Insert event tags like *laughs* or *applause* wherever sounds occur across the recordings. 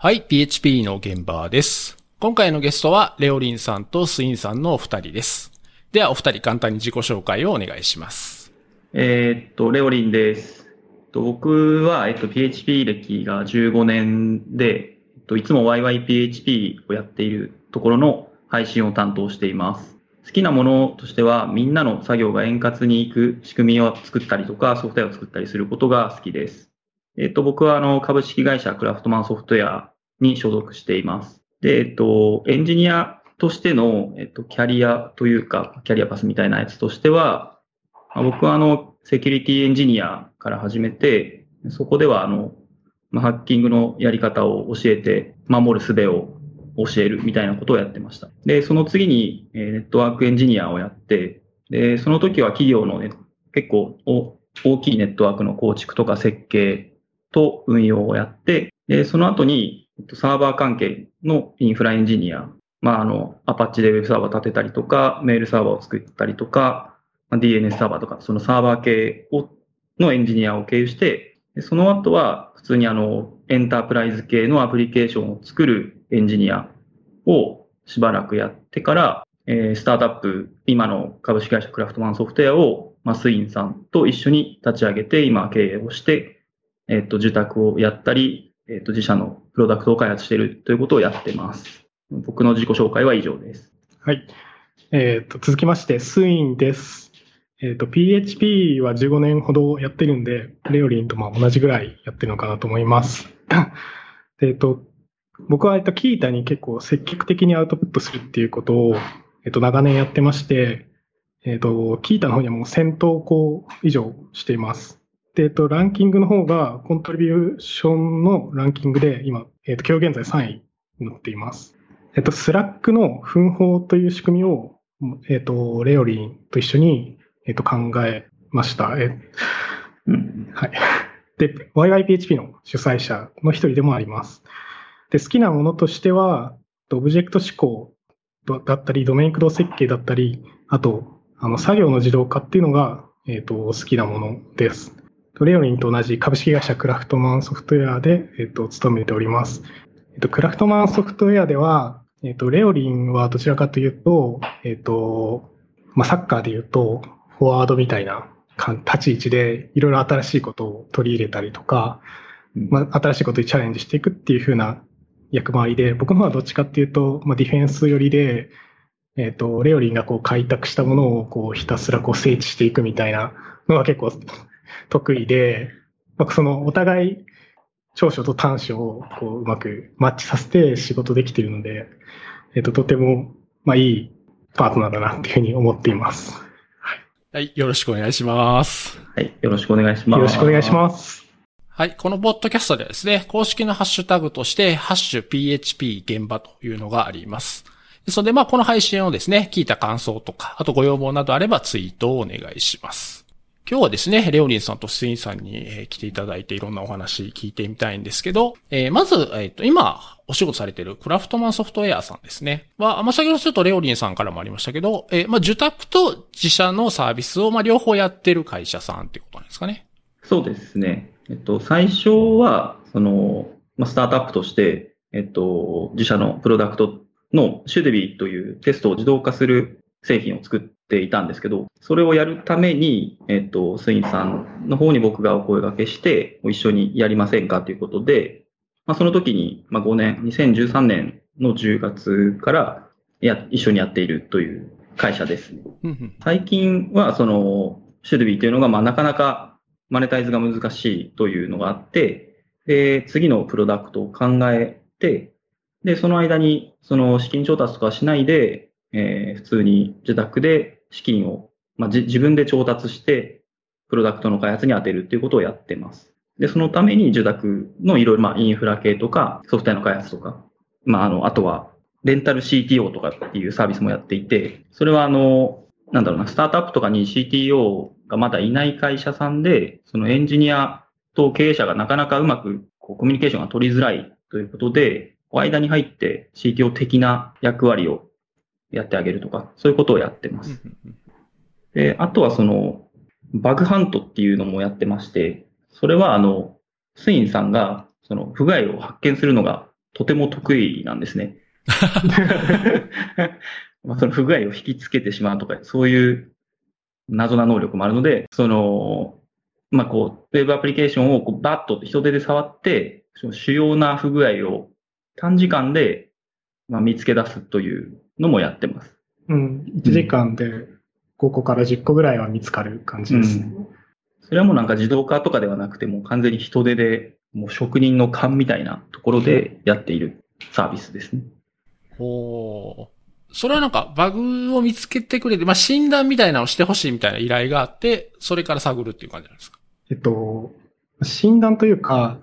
はい、PHP の現場です。今回のゲストは、レオリンさんとスインさんのお二人です。では、お二人簡単に自己紹介をお願いします。えっと、レオリンです。僕は、えっと、PHP 歴が15年で、えっと、いつも YYPHP をやっているところの配信を担当しています。好きなものとしては、みんなの作業が円滑にいく仕組みを作ったりとか、ソフトウェアを作ったりすることが好きです。えっと、僕は、あの、株式会社クラフトマンソフトウェアに所属しています。で、えっと、エンジニアとしての、えっと、キャリアというか、キャリアパスみたいなやつとしては、まあ僕はあの、セキュリティエンジニアから始めて、そこではあの、ハッキングのやり方を教えて、守る術を教えるみたいなことをやってました。で、その次に、ネットワークエンジニアをやって、で、その時は企業のね、結構お大きいネットワークの構築とか設計と運用をやって、で、その後に、サーバー関係のインフラエンジニア、まあ、あの、アパッチでウェブサーバー立てたりとか、メールサーバーを作ったりとか、まあ DNS サーバーとか、そのサーバー系をのエンジニアを経由して、その後は普通にあの、エンタープライズ系のアプリケーションを作るエンジニアをしばらくやってから、えースタートアップ、今の株式会社クラフトマンソフトウェアを、まあ、スインさんと一緒に立ち上げて、今経営をして、えっ、と、受託をやったり、えっ、と、自社のプロダクトを開発しているということをやってます。僕の自己紹介は以上です。はい。えっ、と、続きまして、スインです。えっ、と、PHP は15年ほどやってるんで、レオリンとま同じぐらいやってるのかなと思います。*laughs* えっ、と、僕は、えっと、キータに結構積極的にアウトプットするっていうことを、えっと、長年やってまして、えっと、キータの方にはもう1000投稿以上しています。で、えっと、ランキングの方が、コントリビューションのランキングで、今、えっと、今日現在3位になっています。えっと、 Slack の分報という仕組みを、えっと、レオリンと一緒に、えっと、考えました。えうん。はい。で、YYPHP の主催者の一人でもあります。で、好きなものとしては、オブジェクト指向だったり、ドメイン駆動設計だったり、あと、あの、作業の自動化っていうのが、えっ、と、好きなものです。レオリンと同じ株式会社クラフトマンソフトウェアで、えっ、と、勤めております。えっ、と、クラフトマンソフトウェアでは、えっ、と、レオリンはどちらかというと、えっ、と、まあ、サッカーで言うと、フォワードみたいなか立ち位置で、いろいろ新しいことを取り入れたりとか、まあ、新しいことにチャレンジしていくっていう風な役回りで、僕の方はどっちかっていうと、まあ、ディフェンス寄りで、えっ、と、レオリンがこう開拓したものをこうひたすらこう整地していくみたいなのが結構得意で、まあ、そのお互い長所と短所をこううまくマッチさせて仕事できているので、えっ、と、とても、まあ、いいパートナーだなっていうふうに思っています。はい、よろしくお願いします。はい。よろしくお願いします。よろしくお願いします。はい。このポッドキャストではですね、公式のハッシュタグとして、ハッシュ PHP 現場というのがあります。それで、まあ、この配信をですね、聞いた感想とか、あとご要望などあればツイートをお願いします。今日はですね、レオリンさんとスインさんに、来ていただいていろんなお話聞いてみたいんですけど、えーまず、えっ、と、今、お仕事されているクラフトマンソフトウェアさんですね。は、まあ、先ほどちょっとレオリンさんからもありましたけど、えーまあ、受託と自社のサービスを、まあ、両方やってる会社さんっていうことなんですかね。そうですね。えっと、最初は、その、まあ、スタートアップとして、えっと、自社のプロダクトのシュデビーというテストを自動化する製品を作っていたんですけど、それをやるために、えっと、スインさんの方に僕がお声掛けして、一緒にやりませんかということで、まあ、その時に、まあ、5年、2013年の10月から、や、一緒にやっているという会社です。最近は、その、シュルビーというのが、まあ、なかなかマネタイズが難しいというのがあって、で、次のプロダクトを考えて、で、その間に、その資金調達とかしないで、えー普通に自宅で資金を、まあ、自分で調達して、プロダクトの開発に当てるっていうことをやってます。で、そのために受託のいろいろ、まあ、インフラ系とか、ソフトウェアの開発とか、まあ、あの、あとは、レンタル CTO とかっていうサービスもやっていて、それはあの、なんだろうな、スタートアップとかに CTO がまだいない会社さんで、そのエンジニアと経営者がなかなかうまくこうコミュニケーションが取りづらいということで、間に入って CTO 的な役割をやってあげるとか、そういうことをやってます。で、あとはその、バグハントっていうのもやってまして、それはあの、スインさんが、その不具合を発見するのがとても得意なんですね。*laughs* まあその不具合を引きつけてしまうとか、そういう謎な能力もあるので、その、まあこう、ウェブアプリケーションをこうバッと人手で触って、その主要な不具合を短時間で、まあ、見つけ出すというのもやってます。うん。1時間で5個から10個ぐらいは見つかる感じですね。うん、それはもうなんか自動化とかではなくて、もう完全に人手で、もう職人の勘みたいなところでやっているサービスですね。ほう。それはなんかバグを見つけてくれて、まあ、診断みたいなのをしてほしいみたいな依頼があって、それから探るっていう感じなんですか？えっと、診断というか、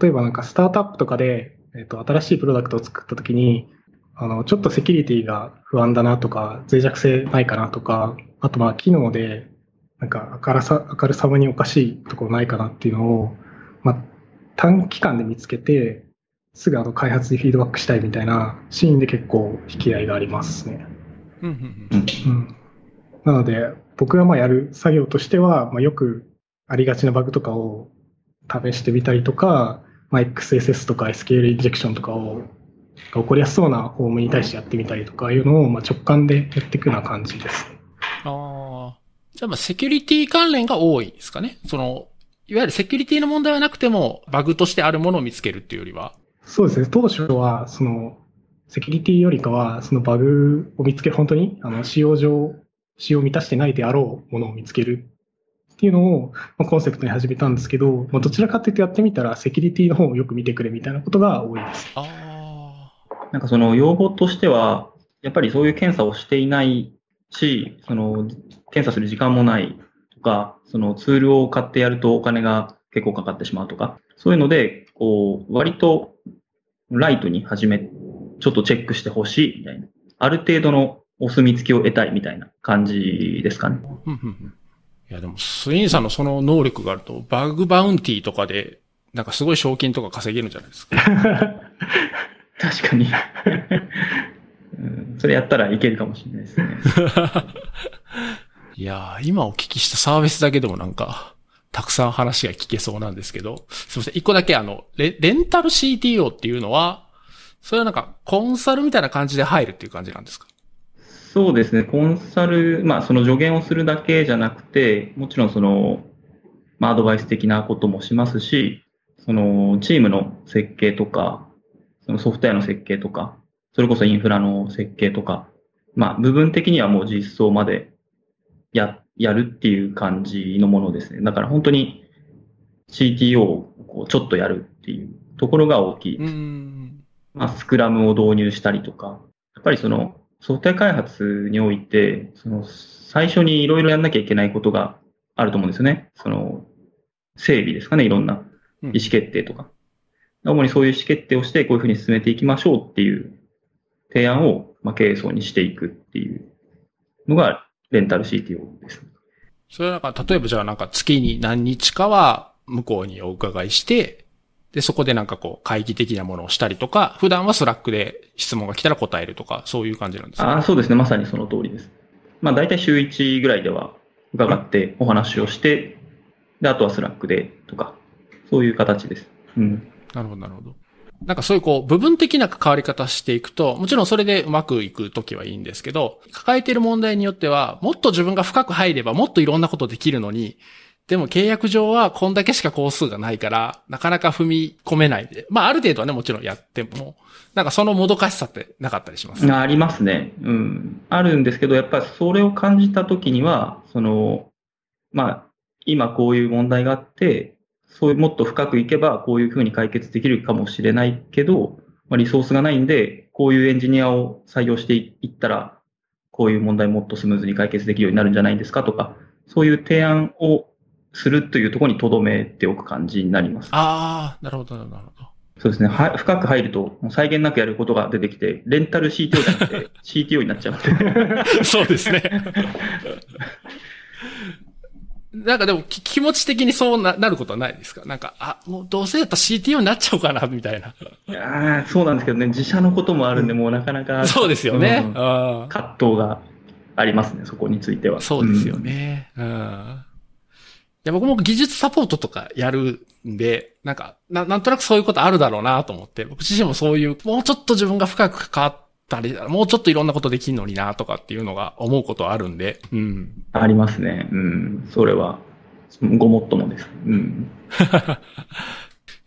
例えばなんかスタートアップとかで、えっと、新しいプロダクトを作ったときに、あの、ちょっとセキュリティが不安だなとか、脆弱性ないかなとか、あとまあ機能で、なんか明るさ、明るさまにおかしいところないかなっていうのを、まあ、短期間で見つけて、すぐあの開発にフィードバックしたいみたいなシーンで結構引き合いがありますね。うん、なので、僕がまあやる作業としては、まあ、よくありがちなバグとかを試してみたりとか、まあ、XSS とか SQL インジェクションとかを起こりやすそうなフォームに対してやってみたりとかいうのを、まあ、直感でやっていくような感じです。ああ。じゃあ、まあ、セキュリティ関連が多いですかね。その、いわゆるセキュリティの問題はなくても、バグとしてあるものを見つけるっていうよりは。そうですね。当初は、その、セキュリティよりかは、そのバグを見つける、本当に、あの、使用上、使用を満たしてないであろうものを見つけるっていうのを、まあ、コンセプトに始めたんですけど、まあ、どちらかというとやってみたら、セキュリティの方をよく見てくれみたいなことが多いです。あなんかその要望としては、やっぱりそういう検査をしていないし、その検査する時間もないとか、そのツールを買ってやるとお金が結構かかってしまうとか、そういうので、こう、割とライトに始め、ちょっとチェックしてほしいみたいな。ある程度のお墨付きを得たいみたいな感じですかね。いやでも、スインさんのその能力があると、バグバウンティーとかで、なんかすごい賞金とか稼げるんじゃないですか。*laughs* 確かにうん。それやったらいけるかもしれないですね。*laughs* いや今お聞きしたサービスだけでもなんか、たくさん話が聞けそうなんですけど、すみません。一個だけあのレ、レンタル CTO っていうのは、それはなんか、コンサルみたいな感じで入るっていう感じなんですか？そうですね、コンサル、まあ、その助言をするだけじゃなくて、もちろんその、まあ、アドバイス的なこともしますし、その、チームの設計とか、そのソフトウェアの設計とか、それこそインフラの設計とか、まあ、部分的にはもう実装までや、やるっていう感じのものですね。だから本当に CTO をこうちょっとやるっていうところが大きいです。まあ、スクラムを導入したりとか、やっぱりその、ソフトウェア開発において、その、最初にいろいろやんなきゃいけないことがあると思うんですよね。その、整備ですかね、いろんな意思決定とか。うん、主にそういう意思決定をして、こういうふうに進めていきましょうっていう提案を、まあ、経営層にしていくっていうのが、レンタル CTO です。それはなんか、例えばじゃあなんか月に何日かは向こうにお伺いして、で、そこでなんかこう、会議的なものをしたりとか、普段は Slack で質問が来たら答えるとか、そういう感じなんですかあそうですね。まさにその通りです。まあ、大体週1ぐらいでは伺ってお話をして、で、あとは Slack でとか、そういう形です。うん。なるほど、なるほど。なんかそういうこう、部分的な関わり方していくと、もちろんそれでうまくいくときはいいんですけど、抱えている問題によっては、もっと自分が深く入ればもっといろんなことできるのに、でも契約上はこんだけしか工数がないから、なかなか踏み込めないで。まあある程度はね、もちろんやっても、なんかそのもどかしさってなかったりします、ありますね。うん。あるんですけど、やっぱりそれを感じたときには、その、まあ、今こういう問題があって、そういうもっと深くいけばこういうふうに解決できるかもしれないけど、まあ、リソースがないんで、こういうエンジニアを採用していったら、こういう問題もっとスムーズに解決できるようになるんじゃないですかとか、そういう提案をするというところに留めておく感じになります。ああ、なるほど、なるほど。そうですね。は深く入ると、際限なくやることが出てきて、レンタル CTO じゃなくて CTO になっちゃう *laughs* そうですね。*laughs* なんかでも気持ち的にそうななることはないですか？なんか、あ、もうどうせやったら CTO になっちゃおうかな、*laughs* みたいな。いやそうなんですけどね、自社のこともあるんで、もうなかなか。そうですよね。うん、葛藤がありますね、そこについては。そうですよね。うんで僕も技術サポートとかやるんで、なんか、ななんとなくそういうことあるだろうなと思って、僕自身もそういう、もうちょっと自分が深く関わったり、もうちょっといろんなことできんのになとかっていうのが思うことあるんで、うん。ありますね。うん。それは、ごもっともです。うん。*laughs*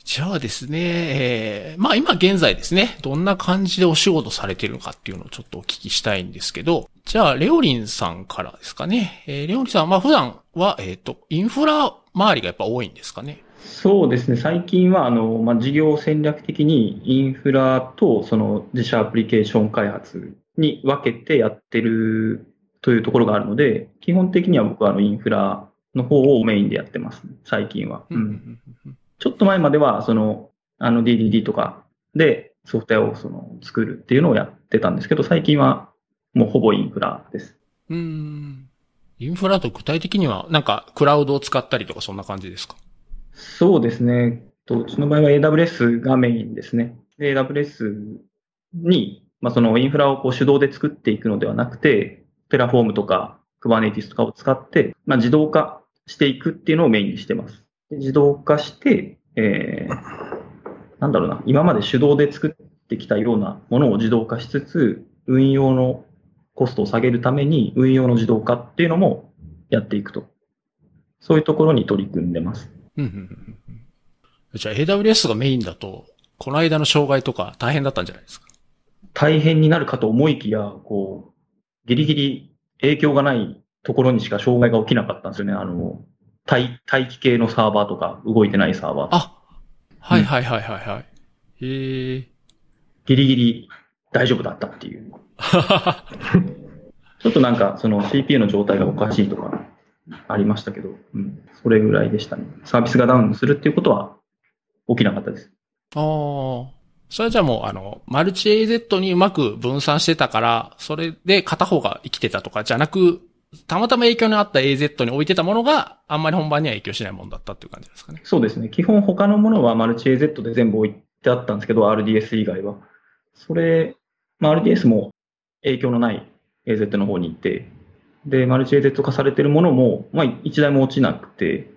じゃあですね、えー、まあ今現在ですね、どんな感じでお仕事されてるのかっていうのをちょっとお聞きしたいんですけど、じゃあ、レオリンさんからですかね。えー、レオリンさん、まあ普段は、えっ、ー、と、インフラ周りがやっぱ多いんですかね。そうですね、最近はあの、まあ、事業戦略的にインフラとその自社アプリケーション開発に分けてやってるというところがあるので、基本的には僕はあのインフラの方をメインでやってます、最近は。うんちょっと前までは、その、あの DDD とかでソフトウェアをその作るっていうのをやってたんですけど、最近はもうほぼインフラです。うん。インフラと具体的には、なんかクラウドを使ったりとかそんな感じですか？そうですね。うちの場合は AWS がメインですね。AWS に、まあ、そのインフラをこう手動で作っていくのではなくて、 Terraform とか Kubernetes とかを使って、まあ、自動化していくっていうのをメインにしてます。自動化して、えー、なんだろうな、今まで手動で作ってきたようなものを自動化しつつ、運用のコストを下げるために運用の自動化っていうのもやっていくと。そういうところに取り組んでます。じゃあ AWS がメインだと、この間の障害とか大変だったんじゃないですか？大変になるかと思いきや、こう、ギリギリ影響がないところにしか障害が起きなかったんですよね。あの、待待機系のサーバーとか、動いてないサーバー。あ、はいはいはいはいはい。うん、へえ。ギリギリ大丈夫だったっていう。*laughs* ちょっとなんか、その CPU の状態がおかしいとか、ありましたけど、うん、それぐらいでしたね。サービスがダウンするっていうことは起きなかったです。ああ。それはじゃあもう、あの、マルチ AZ にうまく分散してたから、それで片方が生きてたとかじゃなく、たまたま影響のあった AZ に置いてたものがあんまり本番には影響しないものだったっていう感じですかね。そうですね。基本他のものはマルチ AZ で全部置いてあったんですけど、RDS 以外は。それ、まあ、RDS も影響のない AZ の方に行って、で、マルチ AZ 化されてるものも、まあ、一台も落ちなくて、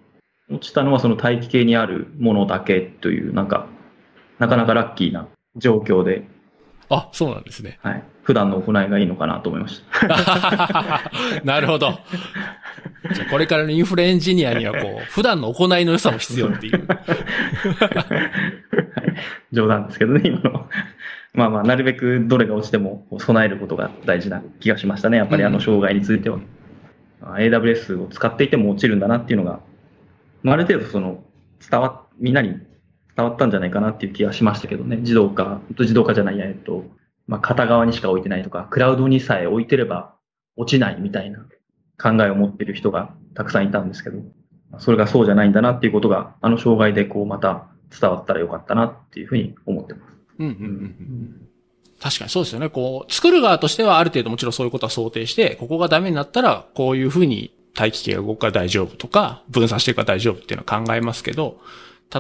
落ちたのはその大気系にあるものだけという、なんか、なかなかラッキーな状況で、あ、そうなんですね。はい。普段の行いがいいのかなと思いました。*laughs* なるほど。じゃこれからのインフレエンジニアにはこう、普段の行いの良さも必要っていう。*laughs* はい、冗談ですけどね、今の。まあまあ、なるべくどれが落ちても備えることが大事な気がしましたね。やっぱりあの障害については。うん、AWS を使っていても落ちるんだなっていうのが、まあ、ある程度その、伝わ、みんなに伝わったんじゃないかなっていう気がしましたけどね。自動化、自動化じゃないや、えっと、まあ、片側にしか置いてないとか、クラウドにさえ置いてれば落ちないみたいな考えを持っている人がたくさんいたんですけど、それがそうじゃないんだなっていうことが、あの障害でこうまた伝わったらよかったなっていうふうに思ってます。うんうん確かにそうですよね。こう、作る側としてはある程度もちろんそういうことは想定して、ここがダメになったら、こういうふうに待機系が動くから大丈夫とか、分散していくから大丈夫っていうのは考えますけど、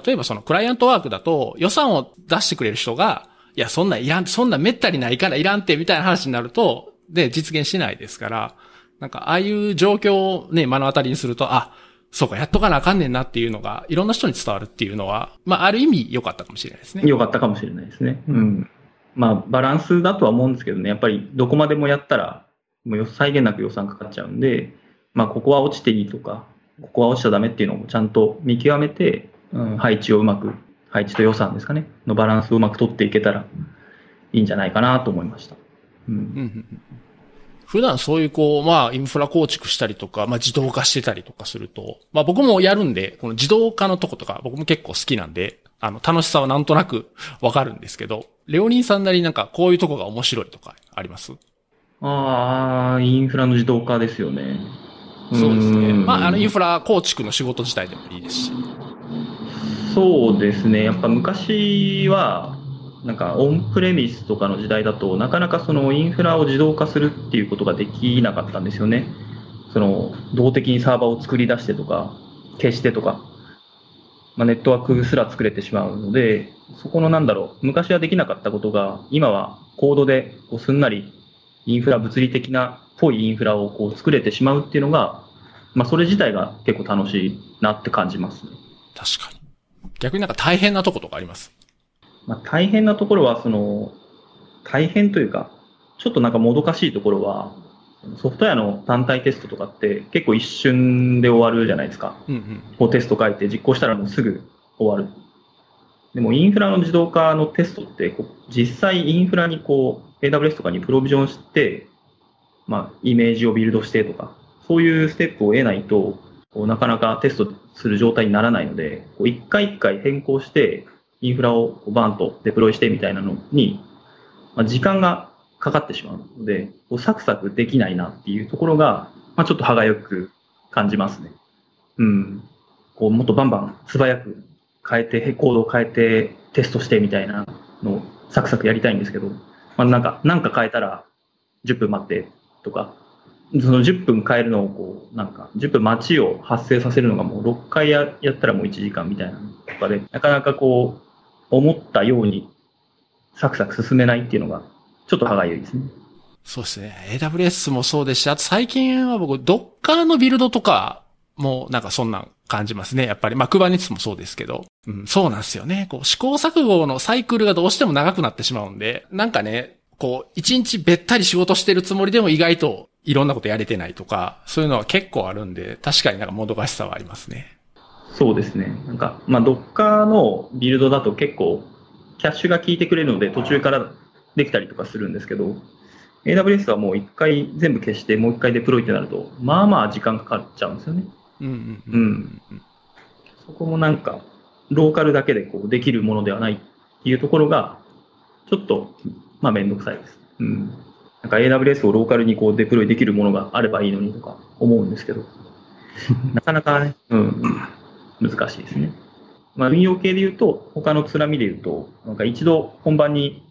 例えばそのクライアントワークだと予算を出してくれる人が、いや、そんないらん、そんなめったにないからいらんってみたいな話になると、で、実現しないですから、なんか、ああいう状況をね、目の当たりにすると、あ、そうか、やっとかなあかんねんなっていうのが、いろんな人に伝わるっていうのは、まあ、ある意味良かったかもしれないですね。良かったかもしれないですね。うん。まあ、バランスだとは思うんですけどね、やっぱりどこまでもやったら、もう際限なく予算かかっちゃうんで、まあ、ここは落ちていいとか、ここは落ちちゃダメっていうのをちゃんと見極めて、うん、配置をうまく、配置と予算ですかね、のバランスをうまく取っていけたらいいんじゃないかなと思いました。うん、普段そういうこう、まあ、インフラ構築したりとか、まあ、自動化してたりとかすると、まあ、僕もやるんで、この自動化のとことか、僕も結構好きなんで、あの、楽しさはなんとなく *laughs* わかるんですけど、レオニンさんなりなんかこういうとこが面白いとかあります？ああ、インフラの自動化ですよね。そうですね。まあ、あの、インフラ構築の仕事自体でもいいですし。そうですね。やっぱ昔は、なんかオンプレミスとかの時代だとなかなかそのインフラを自動化するっていうことができなかったんですよね。その動的にサーバーを作り出してとか消してとか、まあ、ネットワークすら作れてしまうので、そこのなんだろう、昔はできなかったことが今はコードでこうすんなりインフラ物理的なっぽいインフラをこう作れてしまうっていうのがまあ、それ自体が結構楽しいなって感じます。確かに。逆になんか大変なとことかあります？まあ、大変なところは、その、大変というか、ちょっとなんかもどかしいところは、ソフトウェアの単体テストとかって結構一瞬で終わるじゃないですか。うんうん。こうテスト書いて実行したらもうすぐ終わる。でもインフラの自動化のテストってこう実際インフラにこう AWS とかにプロビジョンして、まあイメージをビルドしてとか、そういうステップを得ないと、なかなかテストする状態にならないので、一回一回変更して、インフラをバーンとデプロイしてみたいなのに、まあ、時間がかかってしまうので、こうサクサクできないなっていうところが、まあ、ちょっと歯がゆく感じますね。うん。こう、もっとバンバン素早く変えて、コードを変えてテストしてみたいなのをサクサクやりたいんですけど、まあ、なんか、なんか変えたら10分待ってとか、その10分変えるのをこう、なんか、10分待ちを発生させるのがもう6回ややったらもう1時間みたいなのとかで、なかなかこう、思ったようにサクサク進めないっていうのが、ちょっと歯がゆいですね。そうですね。AWS もそうですし、あと最近は僕、Docker のビルドとかもなんかそんな感じますね。やっぱり。まあ、Kubernetes もそうですけど。うん、そうなんですよね。こう、試行錯誤のサイクルがどうしても長くなってしまうんで、なんかね、こう、一日べったり仕事してるつもりでも意外といろんなことやれてないとか、そういうのは結構あるんで、確かになんかもどかしさはありますね。そうですね。なんか、まあ、Docker のビルドだと結構、キャッシュが効いてくれるので、途中からできたりとかするんですけど、AWS はもう一回全部消して、もう一回デプロイってなると、まあまあ時間かかっちゃうんですよね。うんうんうんうん。そこもなんか、ローカルだけでこうできるものではないっていうところが、ちょっと、まあめんどくさいです。うん。なんか AWS をローカルにこうデプロイできるものがあればいいのにとか思うんですけど、*laughs* なかなかね、うん、難しいですね。まあ運用系で言うと、他のつらみで言うと、なんか一度本番に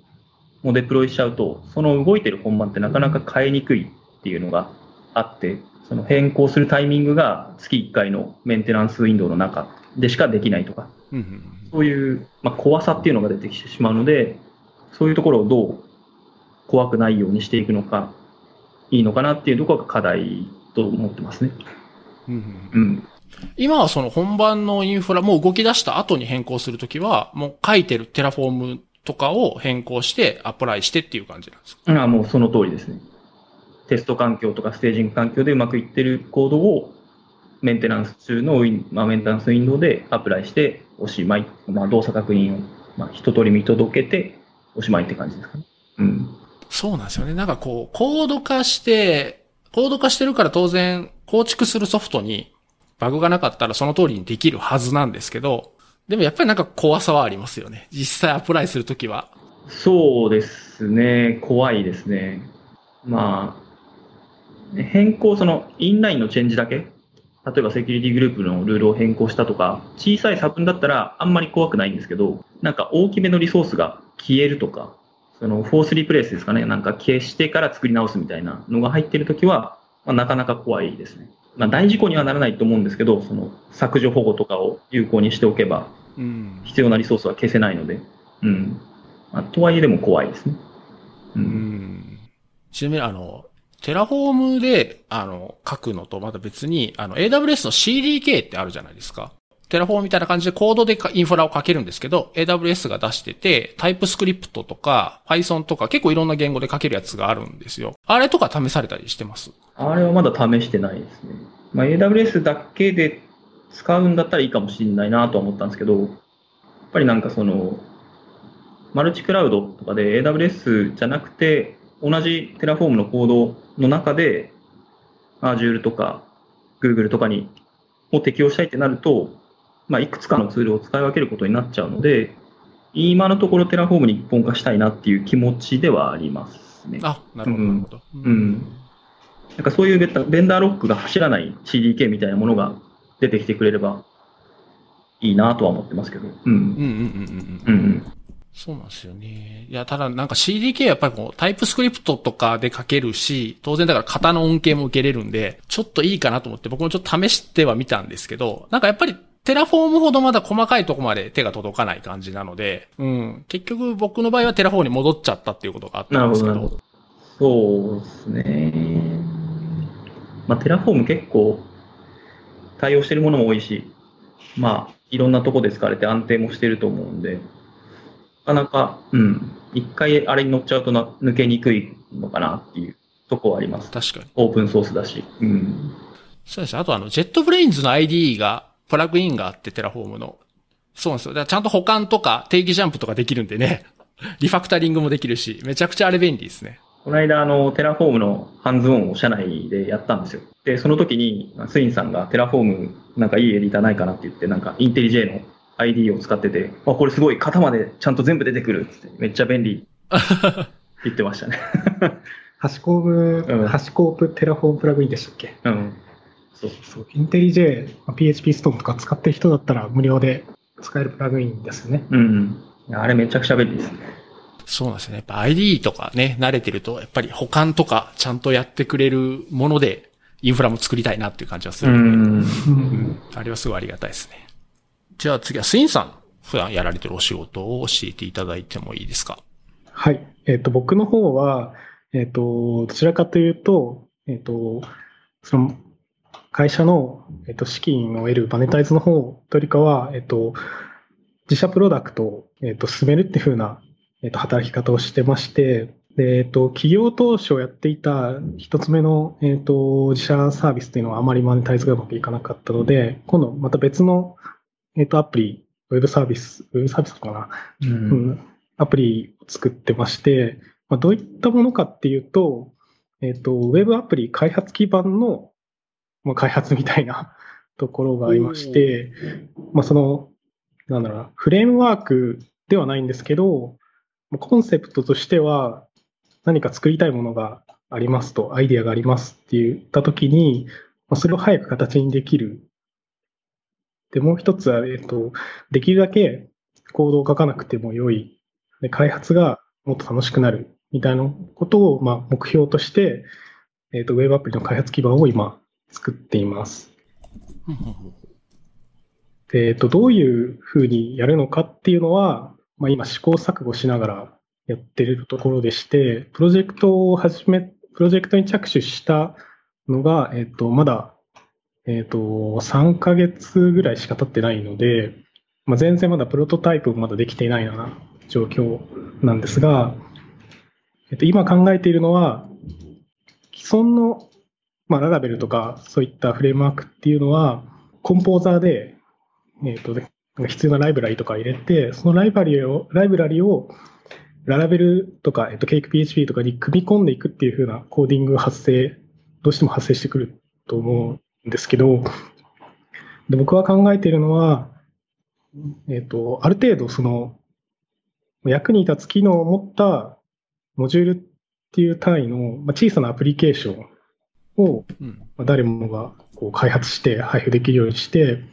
もうデプロイしちゃうと、その動いてる本番ってなかなか変えにくいっていうのがあって、その変更するタイミングが月1回のメンテナンスウィンドウの中でしかできないとか、うんうんそういう、まあ、怖さっていうのが出てきてしまうので、そういうところをどう怖くないようにしていくのか、いいのかなっていうところが課題と思ってますね。うんうんうん。今はその本番のインフラ、もう動き出した後に変更するときは、もう書いてる Terraform とかを変更して、 apply してっていう感じなんですか？あもうその通りですね。テスト環境とかステージング環境でうまくいってるコードをメンテナンス中のウィン、まあ、メンテナンスウィンドウで apply しておしまい。まあ、動作確認を、まあ、一通り見届けておしまいって感じですかね。うん。そうなんですよね。なんかこう、コード化して、コード化してるから当然、構築するソフトにバグがなかったらその通りにできるはずなんですけど、でもやっぱりなんか怖さはありますよね。実際アプライするときは。そうですね。怖いですね。まあ、変更、その、インラインのチェンジだけ、例えばセキュリティグループのルールを変更したとか、小さい差分だったらあんまり怖くないんですけど、なんか大きめのリソースが消えるとか、その、 force replace ですかね。なんか消してから作り直すみたいなのが入ってるときは、まあ、なかなか怖いですね。まあ、大事故にはならないと思うんですけど、その、削除保護とかを有効にしておけば、うん。必要なリソースは消せないので、うん。まあ、とはいえでも怖いですね。う。うんん。ちなみにあの、 Terraform で、あの、書くのとまた別に、あの、AWS の CDK ってあるじゃないですか。 Terraform みたいな感じでコードでインフラを書けるんですけど、AWS が出してて、 TypeScript とか、Python とか結構いろんな言語で書けるやつがあるんですよ。あれとか試されたりしてます？あれはまだ試してないですね。まあ、AWS だけで使うんだったらいいかもしれないなと思ったんですけど、やっぱりなんかその、マルチクラウドとかで AWS じゃなくて、同じ Terraform のコードの中で、Azure とか Google とかに、を適用したいってなると、まあ、いくつかのツールを使い分けることになっちゃうので、今のところ Terraform に一本化したいなっていう気持ちではありますね。あ、なるほど、なるほど。うんなんかそういうベンダベンダーロックが走らない CDK みたいなものが出てきてくれればいいなとは思ってますけど。うん。うんうんうんうんうん。うんうん。そうなんですよね。いや、ただなんか CDK やっぱりこう TypeScript とかで書けるし、当然だから型の恩恵も受けれるんで、ちょっといいかなと思って僕もちょっと試してはみたんですけど、なんかやっぱり Terraform ほどまだ細かいとこまで手が届かない感じなので、うん。結局僕の場合は Terraform に戻っちゃったっていうことがあったんですけど。なるほどなるそうですね。まあ、 Terraform 結構対応してるものも多いし、まあ、いろんなとこで使われて安定もしてると思うんで、なかなか、うん、一回あれに乗っちゃうとな抜けにくいのかなっていうとこはあります。確かに。オープンソースだし。うん。そうですね。あとあの、 JetBrains の IDE が、プラグインがあって、テラフォームの。そうなんですよ。だからちゃんと補完とか定義ジャンプとかできるんでね。*laughs* リファクタリングもできるし、めちゃくちゃあれ便利ですね。この間、あの、 Terraform のハンズオンを社内でやったんですよ。で、その時に、スインさんが Terraform、なんかいいエディターないかなって言って、なんかインテリジェの ID を使ってて、あ、これすごい型までちゃんと全部出てくるって、めっちゃ便利って *laughs* 言ってましたね。*laughs* HashiCorp、うん HashiCorp Terraform プラグインでしたっけ？うん。そうそうインテリジェ、まあ PHP ストーンとか使ってる人だったら無料で使えるプラグインですよね。うん。あれめちゃくちゃ便利ですね。そうなんですよね。やっぱ ID とかね、慣れてると、やっぱり保管とかちゃんとやってくれるもので、インフラも作りたいなっていう感じはするんで、ん。うんうんあれはすごいありがたいですね。じゃあ次はスインさん、普段やられてるお仕事を教えていただいてもいいですか？はい。えっ、と、僕の方は、えっ、と、どちらかというと、えっ、と、その、会社の、えっと資金を得るマネタイズの方というよりかは、えっと、自社プロダクトを、えっと、進めるっていう風な、えっと、働き方をしてまして、で、えっと、企業当初やっていた一つ目の、えっと、自社サービスっていうのはあまりマネタイズがうまくいかなかったので、今度また別の、えっと、アプリ、ウェブサービス、ウェブサービスかな、う。うんん、アプリを作ってまして、まあ、どういったものかっていうと、えっ、と、ウェブアプリ開発基盤の、まあ、開発みたいな *laughs* ところがありまして、まあ、その、なんだろうな、フレームワークではないんですけど、まあコンセプトとしては何か作りたいものがありますと、アイデアがありますって言ったときに、まあ、それを早く形にできる。で、もう一つは、えっ、と、できるだけコードを書かなくても良い。で、開発がもっと楽しくなる。みたいなことを、まあ、目標として、えっ、と、ウェブアプリの開発基盤を今作っています。で、えっ、と、どういうふうにやるのかっていうのは、まあ、今試行錯誤しながらやってるところでして、プロジェクトを始め、プロジェクトに着手したのが、えっ、と、まだ、えっ、と、3ヶ月ぐらいしか経ってないので、まあ、全然まだプロトタイプもまだできていないような状況なんですが、えっと、今考えているのは、既存の、まあ、ララベルとかそういったフレームワークっていうのは、コンポーザーで、えっと、なんか必要なライブラリとか入れて、そのライブラリを、ライブラリをララベルとか、えっと、CakePHP とかに組み込んでいくっていう風なコーディングが発生、どうしても発生してくると思うんですけど、で僕は考えているのは、えっ、と、ある程度その、役に立つ機能を持ったモジュールっていう単位の小さなアプリケーションを誰もがこう開発して配布できるようにして、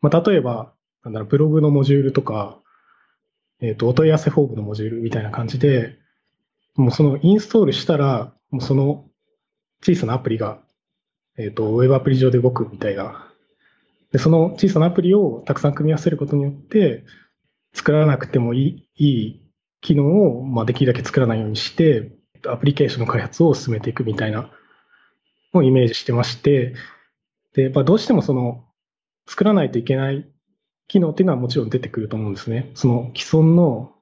まあ、例えば、なんだろう、ブログのモジュールとか、えっ、と、お問い合わせフォームのモジュールみたいな感じで、もうそのインストールしたら、もうその小さなアプリが、えっ、と、ウェブアプリ上で動くみたいな。で、その小さなアプリをたくさん組み合わせることによって、作らなくてもいい、いい機能を、まあ、できるだけ作らないようにして、アプリケーションの開発を進めていくみたいなをイメージしてまして、で、まあ、どうしてもその、作らないといけない機能っていうのはもちろん出てくると思うんですね。その既存の、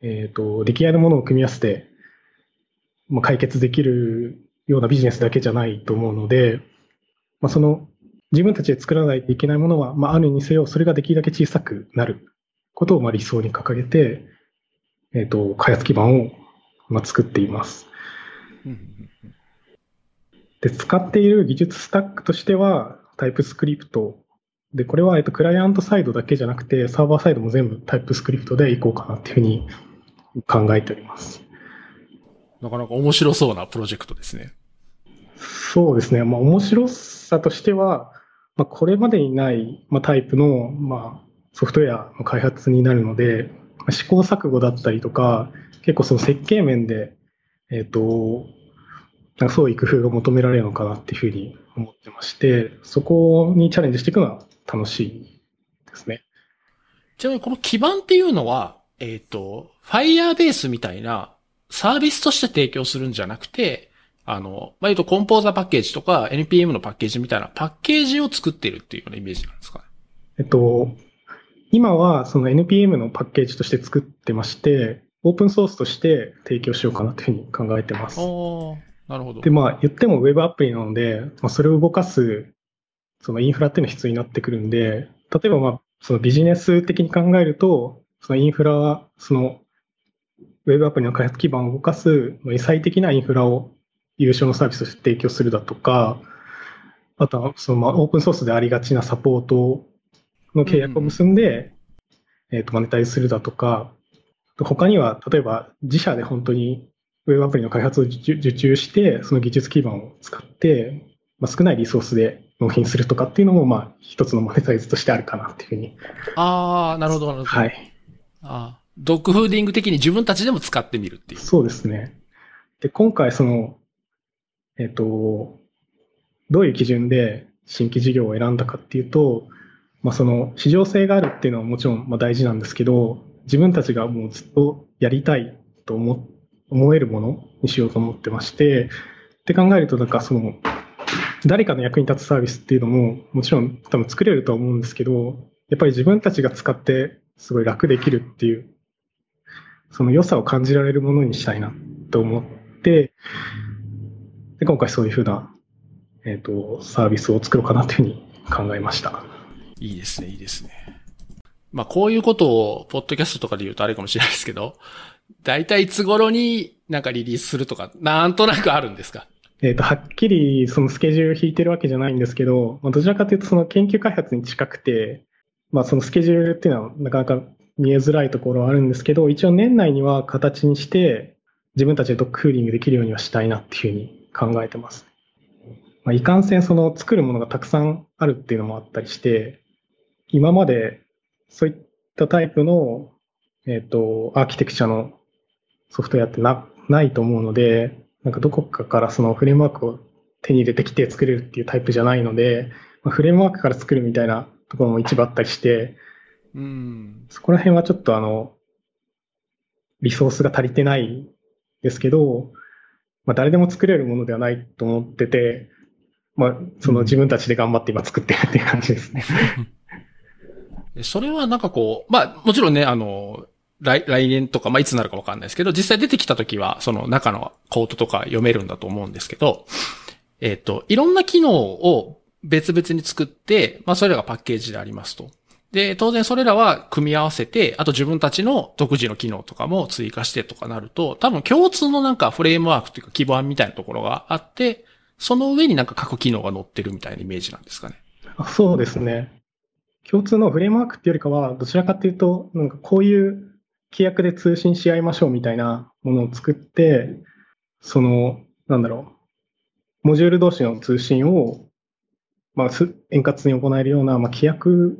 えっ、と、出来合いのものを組み合わせて、まあ、解決できるようなビジネスだけじゃないと思うので、まあ、その、自分たちで作らないといけないものは、まあ、あるにせよ、それができるだけ小さくなることをまあ理想に掲げて、えっ、と、開発基盤をまあ作っています。うんで、使っている技術スタックとしては、タイプスクリプト。で、これは、えっと、クライアントサイドだけじゃなくて、サーバーサイドも全部タイプスクリプトでいこうかなっていうふうに考えております。なかなか面白そうなプロジェクトですね。そうですね。まあ、面白さとしては、まあ、これまでにない、まあ、タイプの、まあ、ソフトウェアの開発になるので、まあ試行錯誤だったりとか、結構その設計面で、えっ、と、なんか創意工夫が求められるのかなっていうふうに思ってまして、そこにチャレンジしていくのは楽しいですね。ちなみにこの基盤っていうのは、えっ、と、Firebase みたいなサービスとして提供するんじゃなくて、あの、まあ、言うとコンポーザーパッケージとか NPM のパッケージみたいなパッケージを作ってるっていうようなイメージなんですかね？えっと、今はその NPM のパッケージとして作ってまして、オープンソースとして提供しようかなというふうに考えてます。なるほど。で、まあ言っても Web アプリなので、まあ、それを動かすそのインフラっていうのが必要になってくるんで、例えばまあそのビジネス的に考えると、そのインフラはその Web アプリの開発基盤を動かすまあ最適なインフラを優勝のサービスとして提供するだとか、あとはそのまあオープンソースでありがちなサポートの契約を結んで、えっとマネタイズするだとか、他には例えば自社で本当にウェブアプリの開発を受受注して、その技術基盤を使って、まあ、少ないリソースで納品するとかっていうのも、まあ、一つのマネタイズとしてあるかなっていうふうに。ああ、なるほど、なるほど。はい。あードッグフーディング的に自分たちでも使ってみるっていう。そうですね。で、今回、その、えっ、と、どういう基準で新規事業を選んだかっていうと、まあ、その市場性があるっていうのはもちろんまあ大事なんですけど、自分たちがもうずっとやりたいと思思えるものにしようと思ってまして、って考えると、なんかその、誰かの役に立つサービスっていうのも、もちろん多分作れるとは思うんですけど、やっぱり自分たちが使ってすごい楽できるっていう、その良さを感じられるものにしたいなと思って、で今回そういうふうな、えっ、と、サービスを作ろうかなというふうに考えました。いいですね、いいですね。まあ、こういうことを、ポッドキャストとかで言うとあれかもしれないですけど、大体いつ頃になんかリリースするとか、なんとなくあるんですか？えっ、と、はっきりそのスケジュール引いてるわけじゃないんですけど、まあ、どちらかというとその研究開発に近くて、まあそのスケジュールっていうのはなかなか見えづらいところはあるんですけど、一応年内には形にして自分たちでドッグフーリングできるようにはしたいなっていうふうに考えてます。まあ、いかんせんその作るものがたくさんあるっていうのもあったりして、今までそういったタイプの、えっ、と、アーキテクチャのソフトウェアってなないと思うので、なんかどこかからそのフレームワークを手に入れてきて作れるっていうタイプじゃないので、まあ、フレームワークから作るみたいなところも一部あったりして、うん。そこら辺はちょっとあの、リソースが足りてないですけど、まあ誰でも作れるものではないと思ってて、まあその自分たちで頑張って今作ってるっていう感じですね。*laughs* でそれはなんかこう、まあ、もちろんね、あの、来、来年とか、まあ、いつになるかわかんないですけど、実際出てきた時は、その中のコードとか読めるんだと思うんですけど、えっ、と、いろんな機能を別々に作って、まあ、それらがパッケージでありますと。で、当然それらは組み合わせて、あと自分たちの独自の機能とかも追加してとかなると、多分共通のなんかフレームワークというか基盤みたいなところがあって、その上になんか各機能が載ってるみたいなイメージなんですかね。あそうですね。共通のフレームワークっていうよりかは、どちらかというと、なんかこういう規約で通信し合いましょうみたいなものを作って、その、なんだろう、モジュール同士の通信を、まあ、す円滑に行えるような、まあ、規約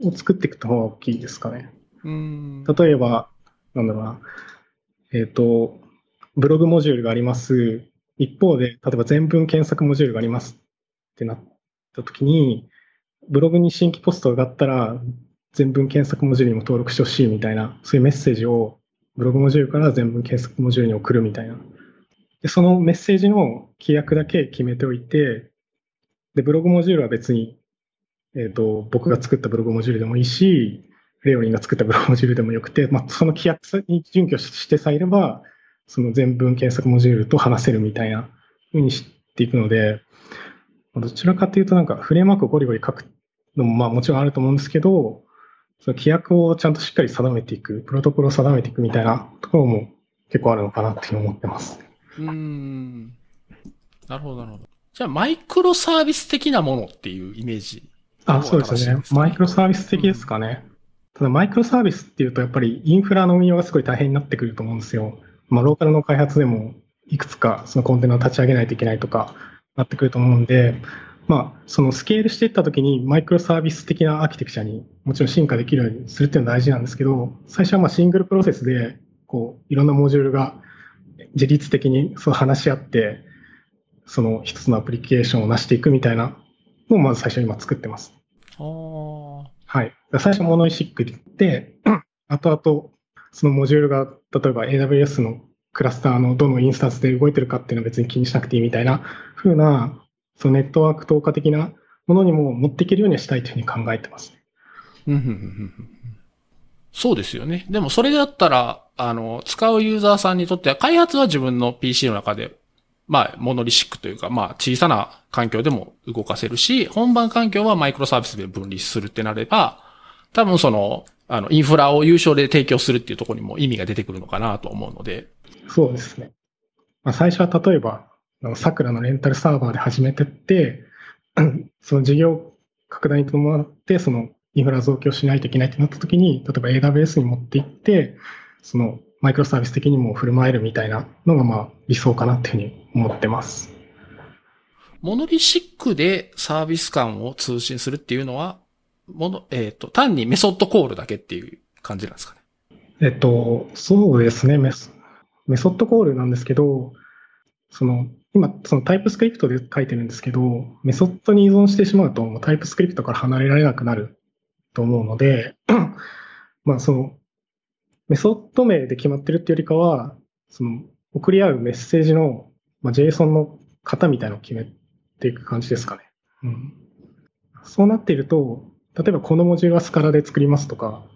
を作っていく方が大きいですかね。うん。例えば、なんだろうな、えっ、と、ブログモジュールがあります。一方で、例えば全文検索モジュールがありますってなったときに、ブログに新規ポストがあったら、全文検索モジュールにも登録してほしいみたいな、そういうメッセージをブログモジュールから全文検索モジュールに送るみたいな。で、そのメッセージの規約だけ決めておいて、で、ブログモジュールは別に、えっ、と、僕が作ったブログモジュールでもいいし、レオリンが作ったブログモジュールでもよくて、まあ、その規約に準拠してさえいれば、その全文検索モジュールと話せるみたいな風にしていくので、どちらかというとなんかフレームワークをゴリゴリ書くのもまあもちろんあると思うんですけど、その規約をちゃんとしっかり定めていく、プロトコルを定めていくみたいなところも結構あるのかなっていうふうに思ってます。うーん。なるほど、なるほど。じゃあ、マイクロサービス的なものっていうイメージ。あ、そうですね。マイクロサービス的ですかね。ただ、マイクロサービスっていうと、やっぱりインフラの運用がすごい大変になってくると思うんですよ。まあ、ローカルの開発でも、いくつかそのコンテナを立ち上げないといけないとか、なってくると思うんで、まあ、そのスケールしていったときに、マイクロサービス的なアーキテクチャにもちろん進化できるようにするっていうのは大事なんですけど、最初はまあシングルプロセスで、こう、いろんなモジュールが自律的にそう話し合って、その一つのアプリケーションを成していくみたいなのをまず最初に今作ってます。ああ。はい。最初モノイシックで、*clears throat* 後々そのモジュールが、例えば AWS のクラスターのどのインスタンスで動いてるかっていうのは別に気にしなくていいみたいな風な、そのネットワーク投下的なものにも持っていけるようにしたいというふうに考えてます、そうですよね。でもそれだったら、あの、使うユーザーさんにとっては、開発は自分の PC の中で、まあ、モノリシックというか、まあ、小さな環境でも動かせるし、本番環境はマイクロサービスで分離するってなれば、多分その、あの、インフラを有償で提供するっていうところにも意味が出てくるのかなと思うので。そうですね。まあ、最初は例えば、桜のレンタルサーバーで始めてって、*clears throat* その事業拡大に伴って、そのインフラ増強しないといけないってなった時に、例えば AWS に持っていって、そのマイクロサービス的にも振る舞えるみたいなのがまあ理想かなっていうふうに思ってます。モノリシックでサービス間を通信するっていうのは、もの、えっ、ー、と、単にメソッドコールだけっていう感じなんですかね？えっと、そうですね。メソメソッドコールなんですけど、その、今、そのタイプスクリプトで書いてるんですけど、メソッドに依存してしまうと、タイプスクリプトから離れられなくなると思うので、*clears throat* まあ、その、メソッド名で決まってるっていうよりかは、その、送り合うメッセージの、まあ、JSON の型みたいなのを決めていく感じですかね。うん。そうなっていると、例えばこのモジュールはスカラで作りますとか、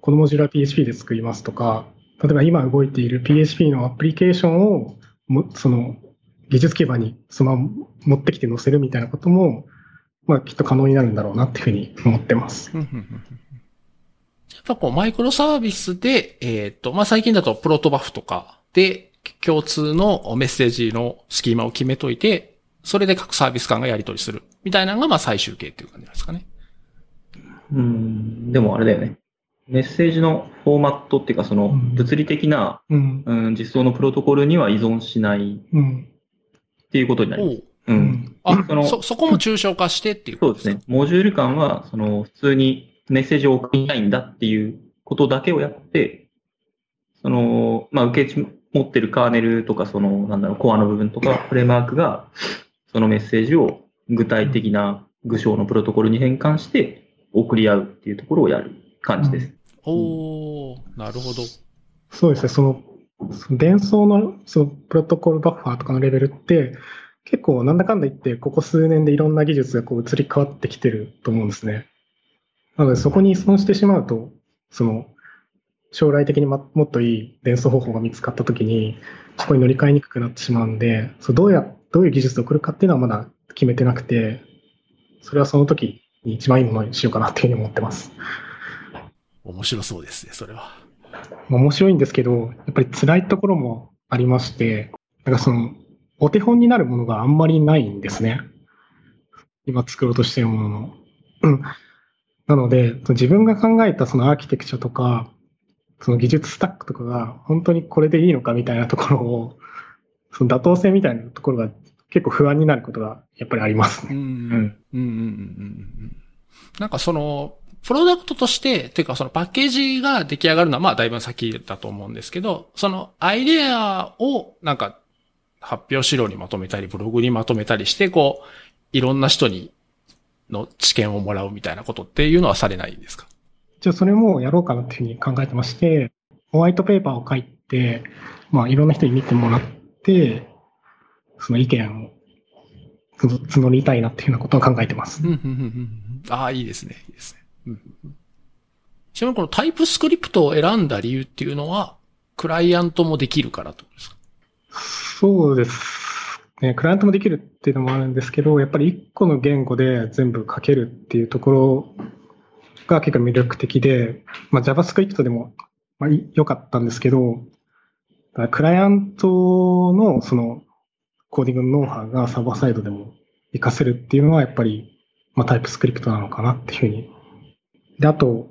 このモジュールは PHP で作りますとか、例えば今動いている PHP のアプリケーションをも、その技術基盤にそのまま持ってきて載せるみたいなことも、まあきっと可能になるんだろうなっていうふうに思ってます。やっぱこうマイクロサービスで、えっ、ー、と、まあ最近だとプロトバフとかで共通のメッセージのスキーマを決めといて、それで各サービス間がやり取りするみたいなのがまあ最終形っていう感じですかね。うん、でもあれだよね。メッセージのフォーマットっていうか、その物理的な、うん、うん、実装のプロトコルには依存しないっていうことになります。うん。あ、そのそ、そこも抽象化してっていうことですね。そうですね。モジュール間は、その、普通にメッセージを送りたいんだっていうことだけをやって、その、まあ、受け持ってるカーネルとか、その、なんだろう、コアの部分とか、フレームワークが、そのメッセージを具体的な具象のプロトコルに変換して、送り合うっていうところをやる感じです。うん、おなるほど。そうですね。その、その伝送のそのプロトコルバッファーとかのレベルって、結構なんだかんだ言って、ここ数年でいろんな技術がこう移り変わってきてると思うんですね。なので、そこに依存してしまうと、その、将来的にもっといい伝送方法が見つかったときに、そこに乗り換えにくくなってしまうんで、そうどうや、どういう技術を送るかっていうのはまだ決めてなくて、それはその時に一番いいものにしようかなっていうふうに思ってます。面白そうですね、それは。面白いんですけど、やっぱり辛いところもありまして、なんかその、お手本になるものがあんまりないんですね。今作ろうとしているものの。うん。なので、自分が考えたそのアーキテクチャとか、その技術スタックとかが本当にこれでいいのかみたいなところを、その妥当性みたいなところが結構不安になることがやっぱりありますね。うん。うん。うん。うん。なんかその、プロダクトとして、ていうかそのパッケージが出来上がるのはまあだいぶ先だと思うんですけど、そのアイデアをなんか発表資料にまとめたり、ブログにまとめたりして、こう、いろんな人にの知見をもらうみたいなことっていうのはされないんですか？じゃあそれもやろうかなっていうふうに考えてまして、ホワイトペーパーを書いて、まあいろんな人に見てもらって、その意見を募りたいなっていうようなことを考えてます。ああ、いいですね。いいですね。ちなみにこのタイプスクリプトを選んだ理由っていうのは、クライアントもできるからってことですかそうですね。クライアントもできるっていうのもあるんですけど、やっぱり一個の言語で全部書けるっていうところが結構魅力的で、まあ、JavaScript でもまあ良かったんですけど、クライアントのそのコーディングのノウハウがサーバーサイドでも活かせるっていうのはやっぱり、まあ、タイプスクリプトなのかなっていうふうに。で、あと、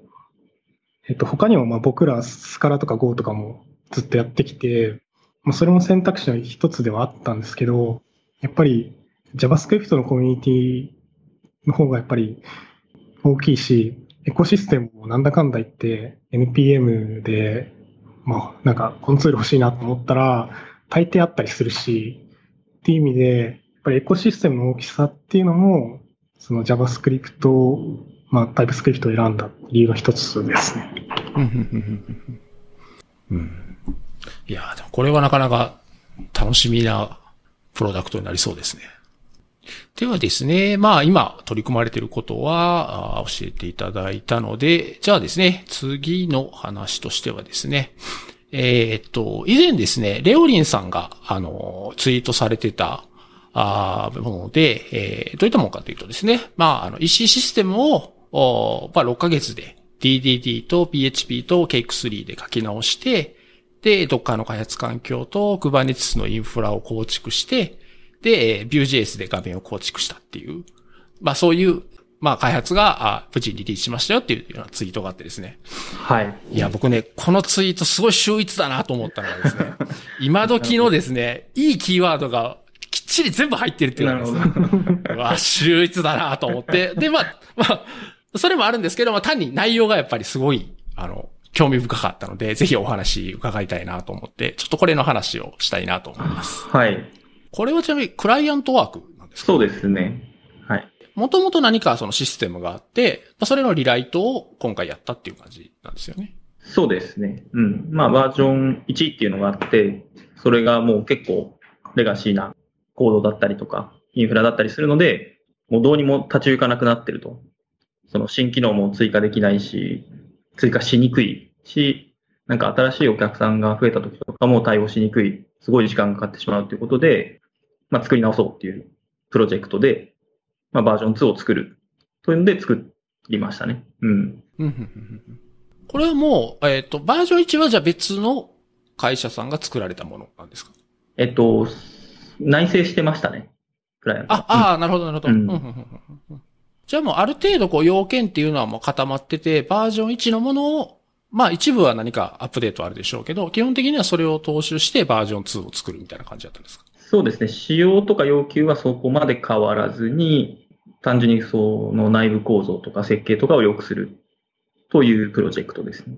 えっと、他にもまあ僕らスカラとか Go とかもずっとやってきて、まあ、それも選択肢の一つではあったんですけど、やっぱり JavaScript のコミュニティの方がやっぱり大きいし、エコシステムもなんだかんだ言って NPM で、まあなんかこのツール欲しいなと思ったら大抵あったりするし、っていう意味で、やっぱりエコシステムの大きさっていうのも、その JavaScript を、まあ TypeScript を選んだ理由の一つですね。うん。いやでもこれはなかなか楽しみなプロダクトになりそうですね。ではですね、まあ今取り組まれていることは教えていただいたので、じゃあですね、次の話としてはですね、えー、っと、以前ですね、レオリンさんが、あの、ツイートされてた、あもので、えー、どういったものかというとですね、まあ、あの、EC システムを、おまあ、6ヶ月で DDD と PHP と Cake3 で書き直して、で、Docker の開発環境と Kubernetes のインフラを構築して、で、Vue.js で画面を構築したっていう、まあそういう、まあ開発が、あ無事にリリースしましたよっていうようなツイートがあってですね。はい。いや、僕ね、このツイートすごい秀逸だなと思ったのがですね、*laughs* 今時のですね、いいキーワードがきっちり全部入ってるっていうのがですね、うわ、秀逸だなと思って、で、まあ、まあ、それもあるんですけど、まあ単に内容がやっぱりすごい、あの、興味深かったので、ぜひお話伺いたいなと思って、ちょっとこれの話をしたいなと思います。はい。これはちなみにクライアントワークなんですか？そうですね。はい。もともと何かそのシステムがあって、それのリライトを今回やったっていう感じなんですよね。そうですね。うん。まあバージョン1っていうのがあって、それがもう結構レガシーなコードだったりとか、インフラだったりするので、もうどうにも立ち行かなくなってると。その新機能も追加できないし、追加しにくいし、なんか新しいお客さんが増えた時とかも対応しにくい、すごい時間がかかってしまうということで、まあ、作り直そうっていうプロジェクトで、まあ、バージョン2を作るというので作りましたね。うん。これはもう、えっ、ー、と、バージョン1はじゃあ別の会社さんが作られたものなんですか？えっと、内製してましたね。クライアント。あ、ああ、なるほど、なるほど。うん、じゃあもうある程度こう要件っていうのはもう固まってて、バージョン1のものをまあ一部は何かアップデートあるでしょうけど、基本的にはそれを踏襲してバージョン2を作るみたいな感じだったんですか？そうですね。仕様とか要求はそこまで変わらずに、単純にその内部構造とか設計とかを良くするというプロジェクトですね。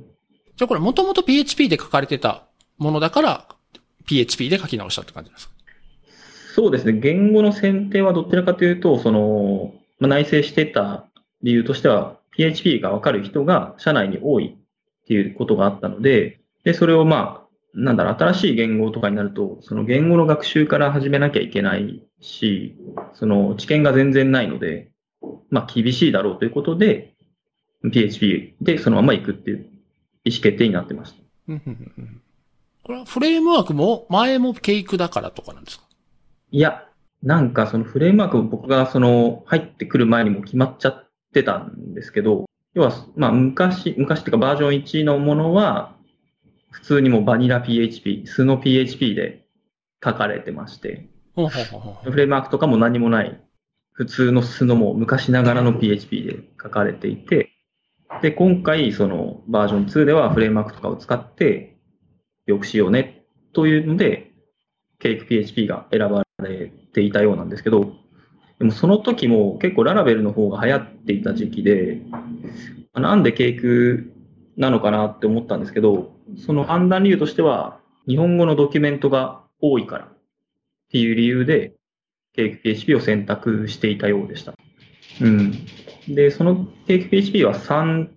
じゃあこれもともと PHP で書かれてたものだから、PHP で書き直したって感じですか？そうですね。言語の選定はどちらかというと、その、まあ、内製してた理由としては、PHP がわかる人が社内に多いっていうことがあったので、で、それをまあ、なんだろう、新しい言語とかになると、その言語の学習から始めなきゃいけないし、その知見が全然ないので、まあ厳しいだろうということで、PHP でそのまま行くっていう意思決定になってました。これはフレームワークも前もケイクだからとかなんですか？いや、なんかそのフレームワーク僕がその入ってくる前にも決まっちゃってたんですけど、要は、まあ、昔、昔っていうかバージョン1のものは、普通にもバニラ PHP、素の PHP で書かれてまして、フレームワークとかも何もない、普通の素のも昔ながらの PHP で書かれていて、で、今回、そのバージョン2ではフレームワークとかを使って、よくしようね、というので、ケイク PHP が選ばれていたようなんですけど、でもその時も結構ララベルの方が流行っていた時期で、なんでケイクなのかなって思ったんですけど、その判断理由としては、日本語のドキュメントが多いからっていう理由で、ケイク PHP を選択していたようでした。うん。で、そのケイク PHP は3、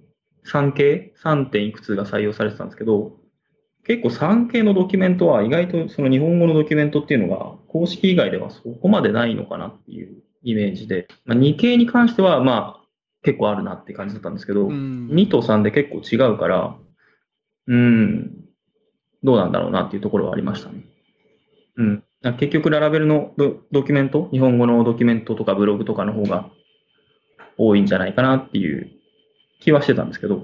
3系 ?3 点いくつが採用されてたんですけど、結構3系のドキュメントは意外とその日本語のドキュメントっていうのが公式以外ではそこまでないのかなっていうイメージで、まあ、2系に関してはまあ結構あるなって感じだったんですけど、うん、2と3で結構違うから、うん、どうなんだろうなっていうところはありましたね。うん。結局ララベルのドドキュメント、日本語のドキュメントとかブログとかの方が多いんじゃないかなっていう気はしてたんですけど、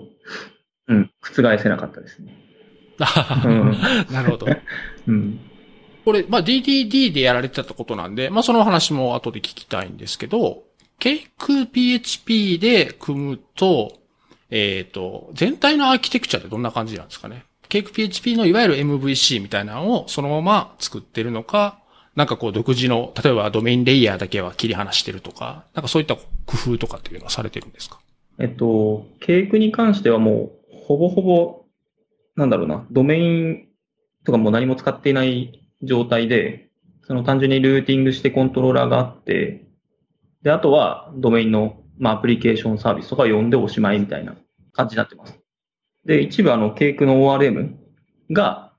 うん、覆せなかったですね。*laughs* なるほど。うん。これ、まあ、DDD でやられてたことなんで、まあ、その話も後で聞きたいんですけど、ケイク PHP で組むと、えっ、ー、と、全体のアーキテクチャってどんな感じなんですかね？ケイク PHP のいわゆる MVC みたいなのをそのまま作ってるのか、なんかこう独自の、例えばドメインレイヤーだけは切り離してるとか、なんかそういった工夫とかっていうのはされてるんですか？えっと、ケイクに関してはもう、ほぼほぼなんだろうな、ドメインとかも何も使っていない状態で、その単純にルーティングしてコントローラーがあって、で、あとはドメインの、まあ、アプリケーションサービスとか呼んでおしまいみたいな感じになってます。で、一部あの、ケークの ORM が、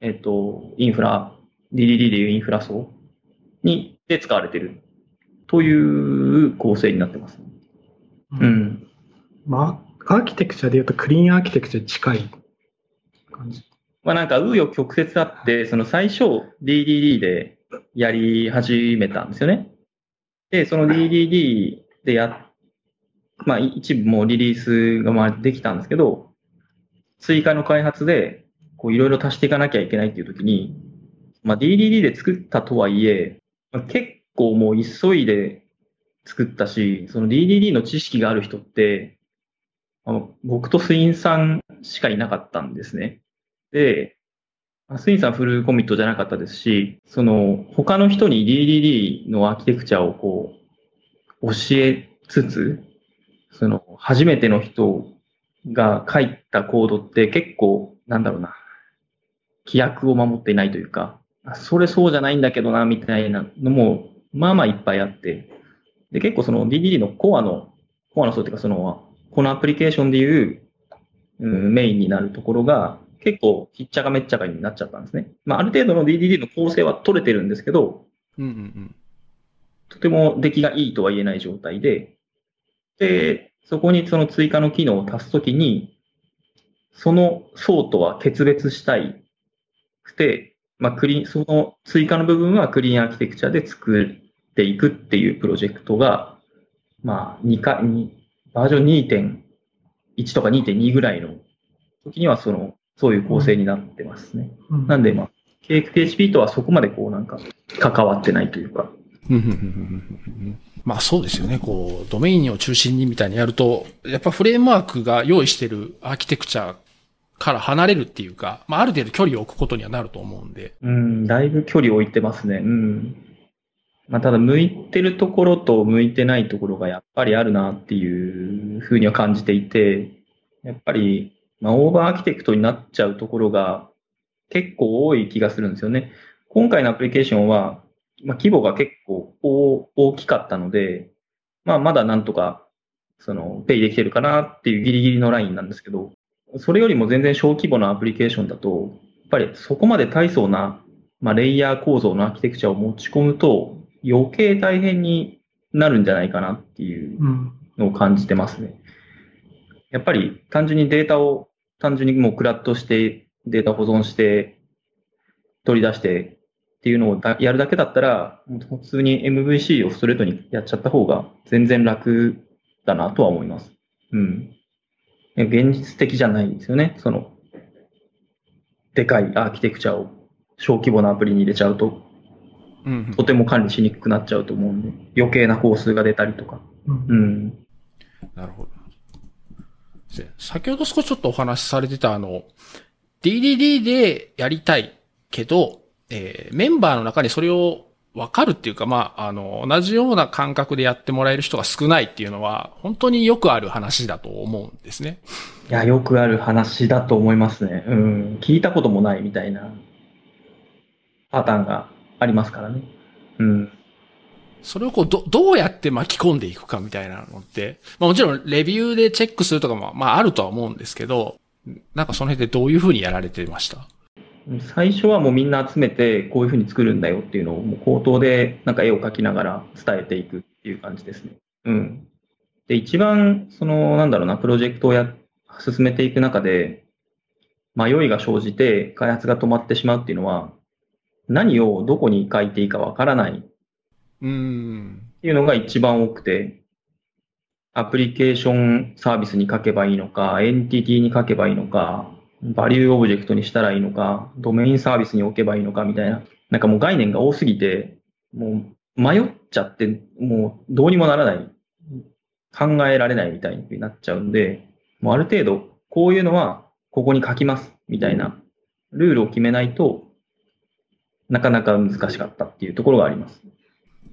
えっ、と、インフラ、DDD でいうインフラ層に、で使われてるという構成になってます。う。ん。まあ、アーキテクチャで言うとクリーンアーキテクチャに近い感じ。まあなんか、紆余曲折あって、その最初 DDD でやり始めたんですよね。で、その DDD でや、まあ一部もうリリースがまあできたんですけど、追加の開発で、こういろいろ足していかなきゃいけないっていう時に、まあ DDD で作ったとはいえ、まあ結構もう急いで作ったし、その DDD の知識がある人って、あの僕とスインさんしかいなかったんですね。で、スインさんフルコミットじゃなかったですし、その他の人に DDD のアーキテクチャをこう教えつつ、その初めての人が書いたコードって結構、なんだろうな、規約を守っていないというか、あそれそうじゃないんだけどな、みたいなのも、まあまあいっぱいあって、で、結構その DDD のコアの、コアの層っていうかその、このアプリケーションでいう、うん、メインになるところが、結構、ひっちゃかめっちゃかになっちゃったんですね。まあ、ある程度の DDD の構成は取れてるんですけど、うんうんうん。とても出来がいいとは言えない状態で、で、そこにその追加の機能を足すときに、その層とは決別したいくて、まあ、クリーン、その追加の部分はクリーンアーキテクチャで作っていくっていうプロジェクトが、まあ、2回、にバージョン2.1とか2.2ぐらいの時にはその、そういう構成になってますね。うん。なんで、まあ、PHP とはそこまでこうなんか関わってないというか、まあそうですよね。こう、ドメインを中心にみたいにやると、やっぱフレームワークが用意してるアーキテクチャから離れるっていうか、まあある程度距離を置くことにはなると思うんで。うん、だいぶ距離を置いてますね。うん。まあ、ただ、向いてるところと向いてないところがやっぱりあるなっていうふうには感じていて、やっぱり、まあ、 over-architect になっちゃうところが結構多い気がするんですよね。今回のアプリケーションは、まあ、規模が結構大大きかったので、まあ、まだなんとか、その、ペイできてるかなっていうギリギリのラインなんですけど、それよりも全然小規模なアプリケーションだと、やっぱりそこまで大層な、まあ、レイヤー構造のアーキテクチャを持ち込むと、余計大変になるんじゃないかなっていううん。のを感じてますね。やっぱり単純にデータを、単純にもうクラッドして、データ保存して、取り出してっていうのをだやるだけだったら、普通に MVC をストレートにやっちゃった方が全然楽だなとは思います。うん。現実的じゃないんですよね。その、でかいアーキテクチャを小規模なアプリに入れちゃうと、うんうんとても管理しにくくなっちゃうと思うんで、余計な工数が出たりとか。うんうん。なるほど。で先ほど少しちょっとお話しされてたあの、DDD でやりたいけど、えーメンバーの中にそれを分かるっていうか、まあ、あの、同じような感覚でやってもらえる人が少ないっていうのは、本当によくある話だと思うんですね。いや、よくある話だと思いますね。うん。聞いたこともないみたいなパターンがありますからね。うん。それをこう、ど、どうやって巻き込んでいくかみたいなのって、まあもちろんレビューでチェックするとかも、まああるとは思うんですけど、なんかその辺でどういうふうにやられてました？最初はもうみんな集めてこういうふうに作るんだよっていうのをもう口頭でなんか絵を描きながら伝えていくっていう感じですね。うん。で、一番そのなんだろうな、プロジェクトをや、進めていく中で迷いが生じて開発が止まってしまうっていうのは何をどこに書いていいかわからないっうーん。ていうのが一番多くて、アプリケーションサービスに書けばいいのか、エンティティに書けばいいのか、 value object にしたらいいのか、ドメインサービスに置けばいいのかみたいな、なんかもう概念が多すぎて、もう迷っちゃって、もうどうにもならない、考えられないみたいになっちゃうんで、もうある程度、こういうのはここに書きます、みたいなルールを決めないとなかなか難しかったっていうところがあります。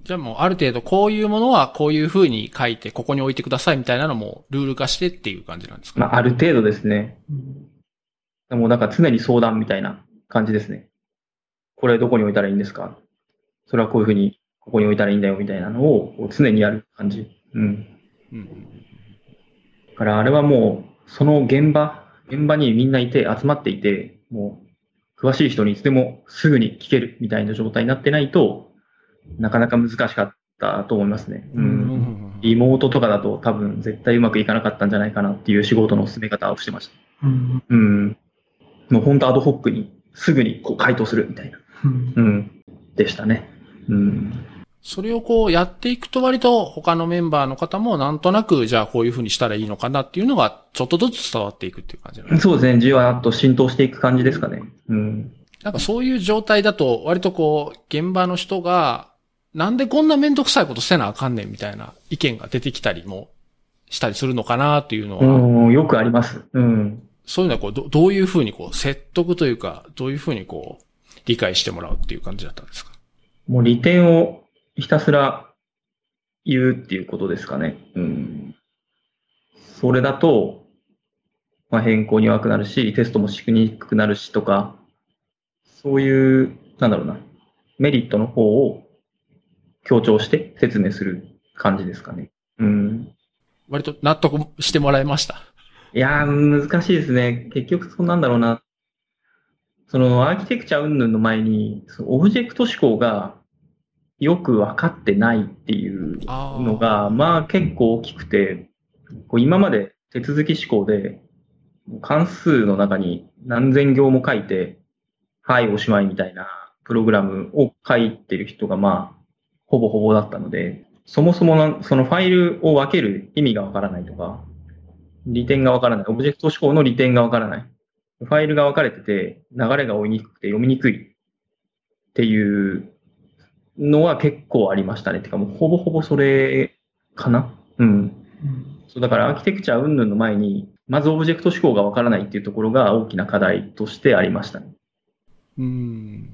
じゃあもうある程度こういうものはこういう風に書いてここに置いてくださいみたいなのもルール化してっていう感じなんですか、まあ、ある程度ですね。うんもうなんか常に相談みたいな感じですね。これどこに置いたらいいんですか？それはこういうふうにここに置いたらいいんだよみたいなのを常にやる感じ。うん。うんだからあれはもうその現場、現場にみんないて集まっていて、もう詳しい人にいつでもすぐに聞けるみたいな状態になってないと、なかなか難しかったと思いますね。う。うんんリモートとかだと多分絶対うまくいかなかったんじゃないかなっていう仕事の進め方をしてました。うんうん。もう本当アドホックにすぐにこう回答するみたいな。うんうん。でしたね。うん。それをこうやっていくと割と他のメンバーの方もなんとなくじゃあこういうふうにしたらいいのかなっていうのがちょっとずつ伝わっていくっていう感じなんですそうですね。じわっと浸透していく感じですかね。うん。なんかそういう状態だと割とこう現場の人がなんでこんなめんどくさいことせなあかんねんみたいな意見が出てきたりもしたりするのかなっていうのは、うん、よくあります。うん。そういうのはこうどどういうふうにこう説得というかどういうふうにこう理解してもらうっていう感じだったんですか？もう利点をひたすら言うっていうことですかね。うん。それだと、まあ、変更に弱くなるし、テストもしにくくなるしとか、そういう、なんだろうな、メリットの方を強調して説明する感じですかね。うん。割と納得してもらえました？いやー、難しいですね。結局、そうなんだろうな。その、アーキテクチャ云々の前に、そのオブジェクト思考がよく分かってないっていうのが、まあ結構大きくて、こう今まで手続き思考で、関数の中に何千行も書いて、はい、おしまいみたいなプログラムを書いてる人が、まあ、ほぼほぼだったので、そもそもなそのファイルを分ける意味がわからないとか、利点がわからない。オブジェクト思考の利点がわからない。ファイルが分かれてて、流れが追いにくくて読みにくいっていうのは結構ありましたね。てかもうほぼほぼそれかなうん。そうだからアーキテクチャ云々の前に、まずオブジェクト思考がわからないっていうところが大きな課題としてありましたね。うーん。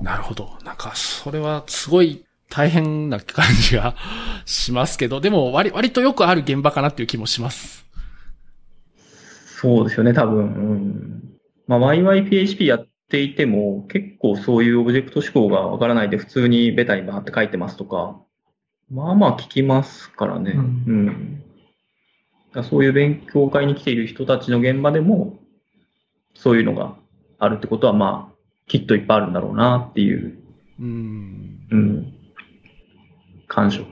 なるほど。なんか、それはすごい大変な感じがしますけど、でも割、割とよくある現場かなっていう気もします。そうですよね、多分。うん。まあ、YYPHP やっていても、結構そういうオブジェクト思考がわからないで普通にベタにバーって書いてますとか、まあまあ聞きますからね。ううんん。だからそういう勉強会に来ている人たちの現場でも、そういうのがあるってことは、まあ、きっといっぱいあるんだろうなっていう、うーん。うん。感触。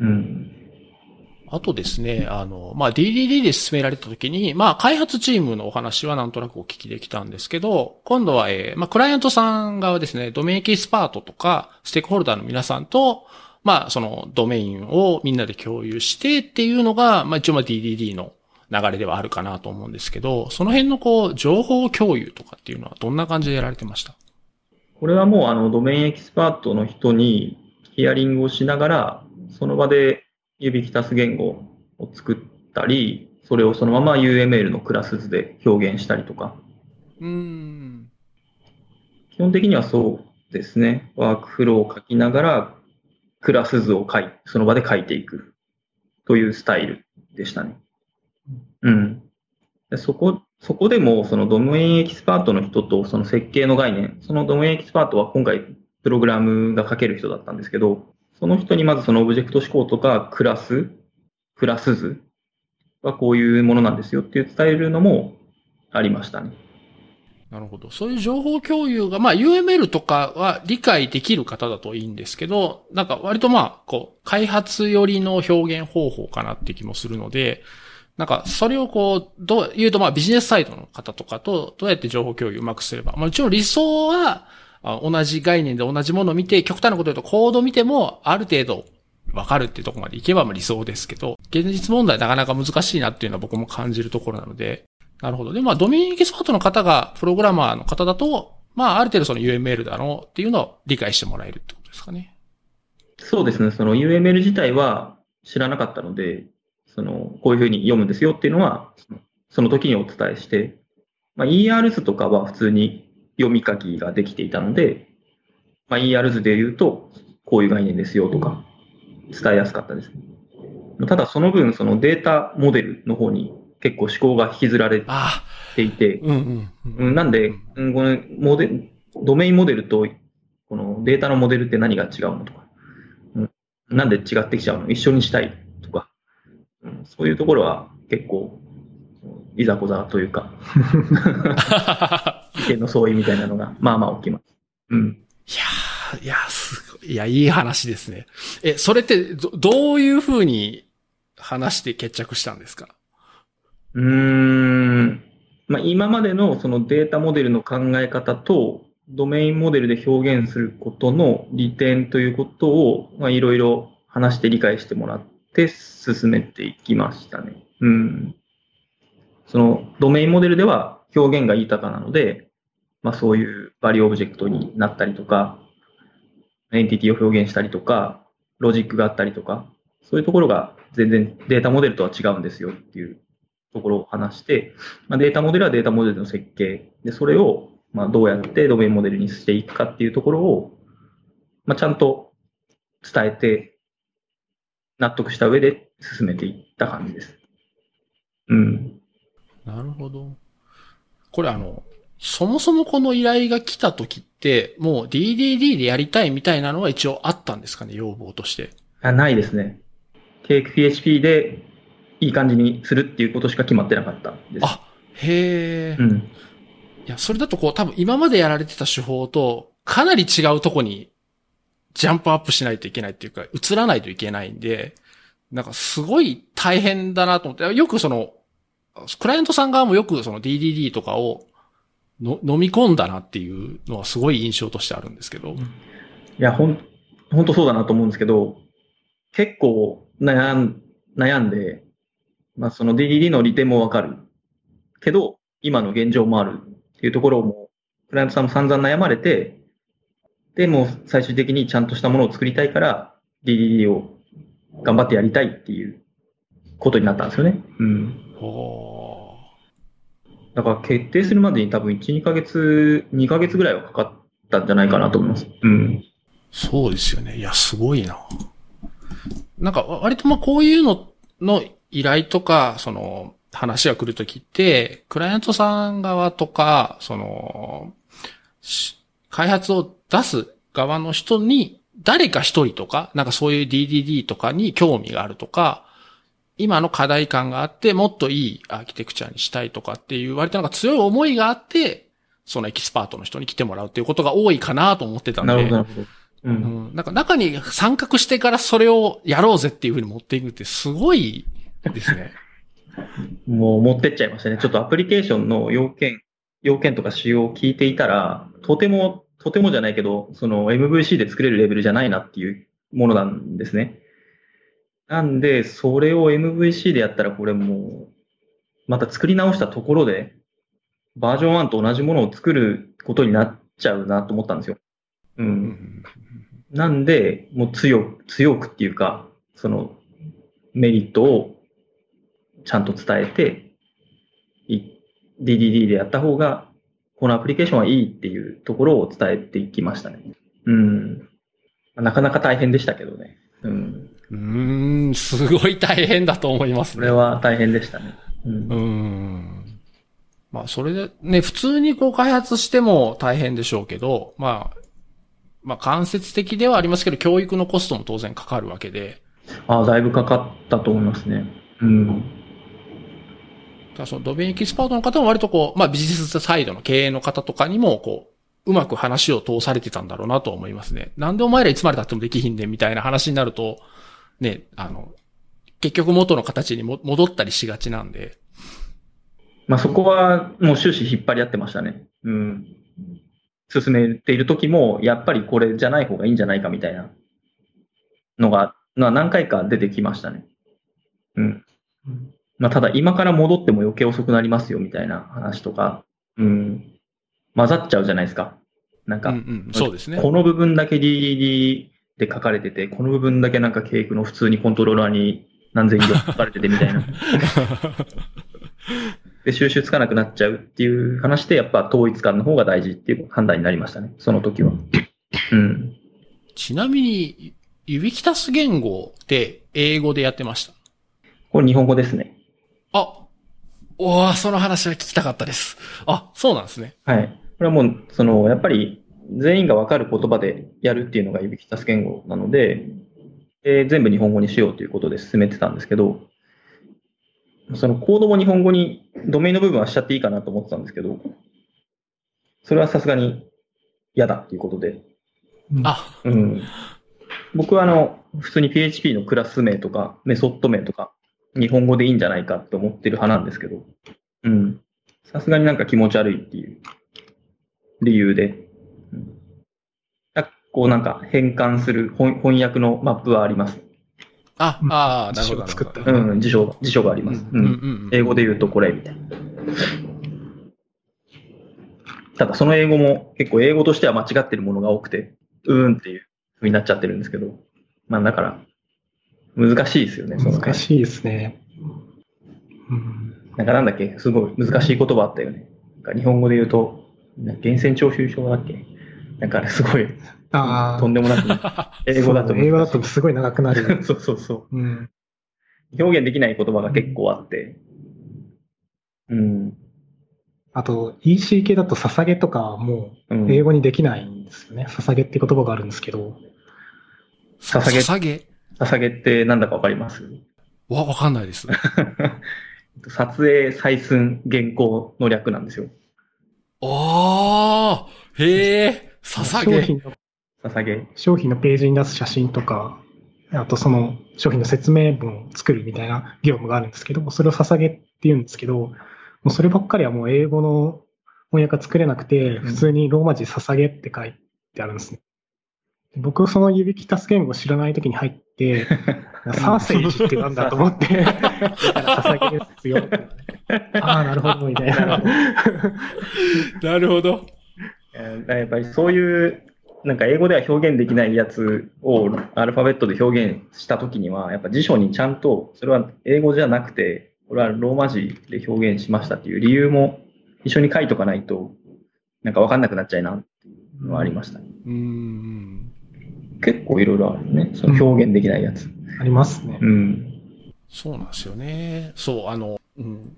うん。あとですね、あの、まあ、DDD で進められた時に、まあ、開発チームのお話はなんとなくお聞きできたんですけど、今度は、えーまあ、クライアントさん側ですね、ドメインエキスパートとか、ステークホルダーの皆さんと、まあ、そのドメインをみんなで共有してっていうのが、まあ、一応ま DDD の流れではあるかなと思うんですけど、その辺のこう、情報共有とかっていうのはどんな感じでやられてました？これはもうあのドメインエキスパートの人にヒアリングをしながら、その場で指きたす言語を作ったり、それをそのまま UML のクラス図で表現したりとか、うーん。基本的にはそうですね。ワークフローを書きながら、クラス図を書い、その場で書いていくというスタイルでしたね。うん。でそこ、そこでも、そのドメインエキスパートの人とその設計の概念、そのドメインエキスパートは今回プログラムが書ける人だったんですけど、その人にまずそのオブジェクト思考とかクラス、クラス図はこういうものなんですよっていう伝えるのもありましたね。なるほど。そういう情報共有が、まあ UML とかは理解できる方だといいんですけど、なんか割とまあ、こう、開発寄りの表現方法かなって気もするので、なんかそれをこう、どう言うとまあビジネスサイドの方とかとどうやって情報共有うまくすれば、まあもちろん理想は同じ概念で同じものを見て、極端なこと言うとコード見てもある程度わかるっていうところまでいけば理想ですけど、現実問題なかなか難しいなっていうのは僕も感じるところなので、なるほど。で、まあ、ドメインエキスパートの方が、プログラマーの方だと、まあ、ある程度その UML だろうっていうのを理解してもらえるってことですかね。そうですね。その UML 自体は知らなかったので、その、こういうふうに読むんですよっていうのは、その時にお伝えして、まあ、ER 図とかは普通に読み書きができていたので、まあ、ER 図で言うと、こういう概念ですよとか、伝えやすかったです。ただその分、そのデータモデルの方に結構思考が引きずられあていてなんで、うんこのモデドメインモデルとこのデータのモデルって何が違うのとか、うん、なんで違ってきちゃうの一緒にしたいとか、うん、そういうところは結構、いざこざというか、*laughs* 意見の相違みたいなのが、まあまあ起きます。うん。いやー、いやー、すごい。いや、いい話ですね。え、それってど、どういうふうに話して決着したんですか？うーん。まあ今までのそのデータモデルの考え方と、ドメインモデルで表現することの利点ということを、まあいろいろ話して理解してもらって進めていきましたね。うん。そのドメインモデルでは表現が豊かなので、まあそういう value object になったりとか、エンティティを表現したりとか、ロジックがあったりとか、そういうところが全然データモデルとは違うんですよっていうところを話して、まあ、データモデルはデータモデルの設計で、それをまあどうやってドメインモデルにしていくかっていうところを、まあ、ちゃんと伝えて、納得した上で進めていった感じです。うん。なるほど。これあの、そもそもこの依頼が来た時って、もう DDD でやりたいみたいなのは一応あったんですかね、要望として。あないですね。CakePHP でいい感じにするっていうことしか決まってなかったです。あ、へえ。いうん。や、それだとこう多分今までやられてた手法とかなり違うとこにジャンプアップしないといけないっていうか、映らないといけないんで、なんかすごい大変だなと思って、よくその、クライアントさん側もよくその DDD とかをの飲み込んだなっていうのはすごい印象としてあるんですけど。いや、ほん、ほんとそうだなと思うんですけど、結構悩ん悩んで、まあその DDD の利点もわかる。けど、今の現状もあるっていうところをもう、クライアントさんも散々悩まれて、で、もう最終的にちゃんとしたものを作りたいから、DDD を頑張ってやりたいっていうことになったんですよね。うん。おだから決定するまでに多分1、2ヶ月、2ヶ月ぐらいはかかったんじゃないかなと思います。うん。そうですよね。いや、すごいな。なんか、わ割とまあこういうのの依頼とか、その、話が来るときって、クライアントさん側とか、その、し開発を出す側の人に、誰か一人とか、なんかそういう DDD とかに興味があるとか、今の課題感があって、もっといいアーキテクチャにしたいとかっていう、割となんか強い思いがあって、そのエキスパートの人に来てもらうっていうことが多いかなと思ってたんで。なるほど、なるほど。う。うんん、なんか中に参画してからそれをやろうぜっていうふうに持っていくってすごいですね。*laughs* もう持ってっちゃいましたね。ちょっとアプリケーションの要件、要件とか仕様を聞いていたら、とても、とてもじゃないけど、その MVC で作れるレベルじゃないなっていうものなんですね。なんで、それを MVC でやったらこれもう、また作り直したところで、バージョン1と同じものを作ることになっちゃうなと思ったんですよ。う。んなんで、もう強く、強くっていうか、そのメリットをちゃんと伝えて、DDD でやった方が、このアプリケーションはいいっていうところを伝えていきましたね。うん。なかなか大変でしたけどね。うん。うーん、すごい大変だと思いますね。それは大変でしたね。うんうーん。まあ、それで、ね、普通にこう開発しても大変でしょうけど、まあ、まあ、間接的ではありますけど、教育のコストも当然かかるわけで、ああ、だいぶかかったと思いますね。うん。だそのドメインエキスパートの方も割とこう、まあビジネスサイドの経営の方とかにもこう、うまく話を通されてたんだろうなと思いますね。なんでお前らいつまで経ってもできひんねんみたいな話になると、ね、あの、結局元の形にも戻ったりしがちなんで。まあそこはもう終始引っ張り合ってましたね。うん。進めている時も、やっぱりこれじゃない方がいいんじゃないかみたいなのが、まあ何回か出てきましたね。うん。まあただ今から戻っても余計遅くなりますよみたいな話とか、うん。混ざっちゃうじゃないですか。なんか、うんうん、そうですね。この部分だけ DDD で書かれてて、この部分だけなんかケークの普通にコントローラーに何千行書かれててみたいな。*laughs* で、収集つかなくなっちゃうっていう話で、やっぱ統一感の方が大事っていう判断になりましたね。その時は。うん。ちなみに、ユビキタス言語って英語でやってました？これ日本語ですね。あおー、その話は聞きたかったです。あ、そうなんですね。はい。これはもう、その、やっぱり全員がわかる言葉でやるっていうのがユビキタス言語なので、えー全部日本語にしようということで進めてたんですけど、そのコードも日本語に、ドメインの部分はしちゃっていいかなと思ってたんですけど、それはさすがに嫌だっていうことで。うんあ、うん。僕はあの、普通に PHP のクラス名とか、メソッド名とか、日本語でいいんじゃないかって思ってる派なんですけど、うん。さすがになんか気持ち悪いっていう理由で、こうなんか変換する翻翻訳のマップはあります。あ、うんああ、なるほど。辞書を作ったうん、辞書が、辞書があります。うんうんうん。英語で言うとこれみたいな。ただその英語も結構英語としては間違ってるものが多くて、うーんっていう風になっちゃってるんですけど、まあだから、難しいですよね、そのい。難しいですね。うん。なんかなんだっけ、すごい難しい言葉あったよね。なんか日本語で言うと、な源泉徴収票だっけ？なんかあれすごい、ああ。とんでもなく、*laughs* 英語だと英語だとすごい長くなる。*laughs* そうそうそう。うん。表現できない言葉が結構あって、うん。あと、EC 系だと捧げとかはもうんう英語にできないんですよね。捧げっていう言葉があるんですけど。さ捧げ？捧げ？捧げってなんだかわかります？わ、わかんないです。*laughs* 撮影、採寸、原稿の略なんですよ。ああ、へえ、捧げ。商品の、捧げ。商品のページに出す写真とか、あとその商品の説明文を作るみたいな業務があるんですけど、それを捧げって言うんですけど、もうそればっかりはもう英語の翻訳が作れなくて、普通にローマ字捧げって書いてあるんですね。僕、その指揮タス言語知らない時に入って、*laughs* サーセージってなんだと思って、だから捧げですよって。ああ、なるほど、みたいな。*laughs* なるほど。えーやっぱりそういう、なんか英語では表現できないやつをアルファベットで表現したときには、やっぱ辞書にちゃんと、それは英語じゃなくて、これはローマ字で表現しましたっていう理由も一緒に書いとかないと、なんかわかんなくなっちゃいなっていうのはありました。うーん。結構いろいろあるね。その表現できないやつ。ありますね。うん。そうなんですよね。そう、あの、うん。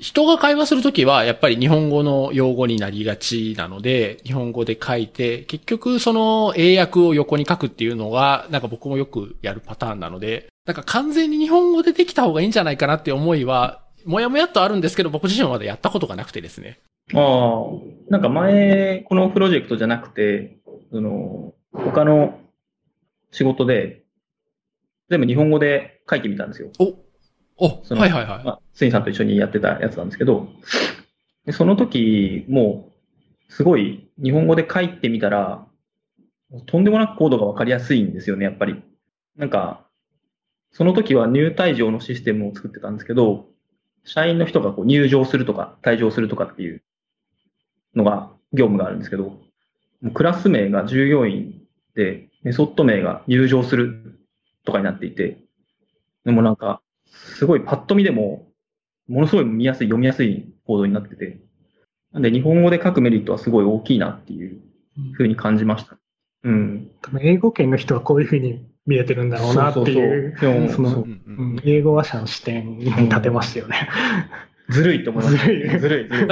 人が会話するときは、やっぱり日本語の用語になりがちなので、日本語で書いて、結局その英訳を横に書くっていうのが、なんか僕もよくやるパターンなので、なんか完全に日本語でできた方がいいんじゃないかなって思いは、もやもやっとあるんですけど、僕自身はまだやったことがなくてですね。ああ、なんか前、このプロジェクトじゃなくて、その、他の仕事で、全部日本語で書いてみたんですよ。お、お、はいはいはい。まあ、スイさんと一緒にやってたやつなんですけど、でその時、もう、すごい日本語で書いてみたら、とんでもなくコードがわかりやすいんですよね、やっぱり。なんか、その時は入退場のシステムを作ってたんですけど、社員の人がこう入場するとか退場するとかっていうのが、業務があるんですけど、もうクラス名が従業員で、メソッド名が入場するとかになっていて、でもなんか、すごいパッと見でも、ものすごい見やすい、読みやすいコードになってて、なんで日本語で書くメリットはすごい大きいなっていうふうに感じました。うん。多分英語圏の人はこういうふうに見えてるんだろうなっていう、その英語話者の視点に立てましたよね。ずるいと思いました。ずるいずるい。確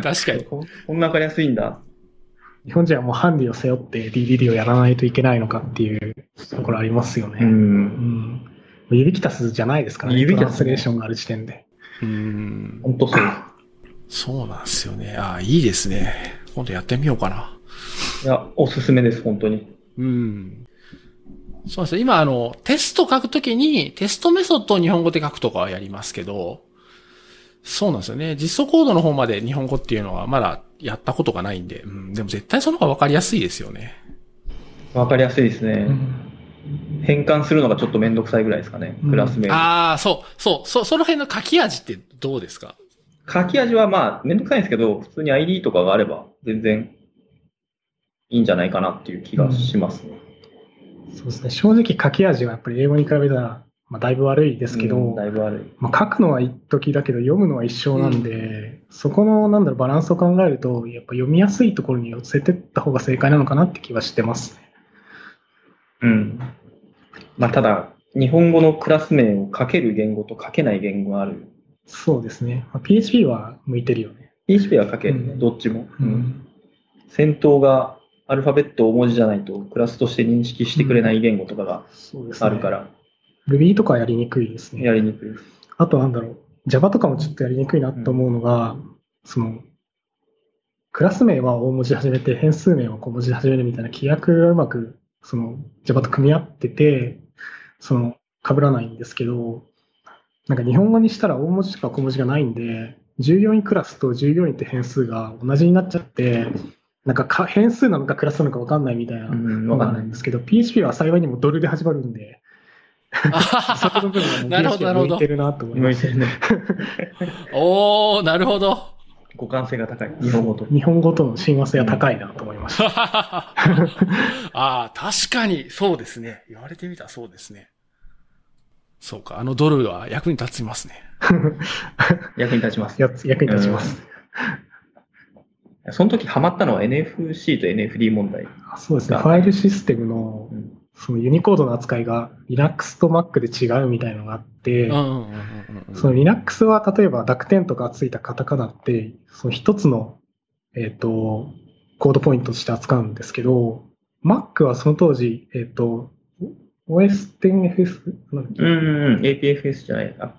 かに。ここんなわかりやすいんだ。日本人はもうハンディを背負って DDD をやらないといけないのかっていうところありますよね。う。うんん。指揮たすじゃないですからね。指揮たすトランスレーションがある時点で。うーん。本当そう。そうなんですよね。ああ、いいですね。今度やってみようかな。いや、おすすめです、本当に。うん。そうですね。今、あの、テスト書くときに、テストメソッドを日本語で書くとかはやりますけど、そうなんですよね。実装コードの方まで日本語っていうのはまだやったことがないんで、うん、でも絶対その方がわかりやすいですよね。わかりやすいですね。うん変換するのがちょっとめんどくさいぐらいですかね。うんクラス名。ああ、そう、そう、そ、その辺の書き味ってどうですか？書き味はまあ、めんどくさいんですけど、普通に ID とかがあれば、全然いいんじゃないかなっていう気がしますね。そうですね。正直書き味はやっぱり英語に比べたら、まあ、だいぶ悪いですけど、うんだいぶ悪い。まあ、書くのは一時だけど読むのは一生なんで、そこのなんだろうバランスを考えると、やっぱ読みやすいところに寄せてった方が正解なのかなって気はしてます。うん。まあ、ただ、日本語のクラス名を書ける言語と書けない言語がある。そうですね。まあ、PHP は向いてるよね。PHP は書けるね、うんどっちも。ううんん。先頭がアルファベット大文字じゃないと、クラスとして認識してくれない言語とかが。あるから、Ruby とかはやりにくいですね。やりにくい。あとなんだろう、Java とかもちょっとやりにくいなと思うのが、その、クラス名は大文字で始めて、変数名は小文字で始めるみたいな規約がうまく、その Java と組み合ってて、その被らないんですけど、なんか日本語にしたら大文字しか小文字がないんで、従業員クラスと従業員って変数が同じになっちゃって、なんかか変数なのかクラスなのか分かんないみたいなうん、のがあわかんですけど、PHP は幸いにもドルで始まるんで、*laughs* そこの部分は向いてるなと思います。向いてるね。*laughs* おー、なるほど。互換性が高い。日本語と。日本語との親和性が高いなと思いました。*laughs* ああ、確かに、そうですね。言われてみたらそうですね。そうか、あのドルは役に立ちますね。*laughs* 役に立ちます。やつ役に立ちます。その時ハマったのは NFC と NFD 問題。そうですね。ファイルシステムのうんそのユニコードの扱いが Linux と Mac で違うみたいのがあって、その Linux は例えば濁点とかついたカタカナって、その一つの、えっ、と、コードポイントとして扱うんですけど、Mac はその当時、えっ、と、OS10FS? なんだっけ？うんうんうん。APFS じゃない。あ、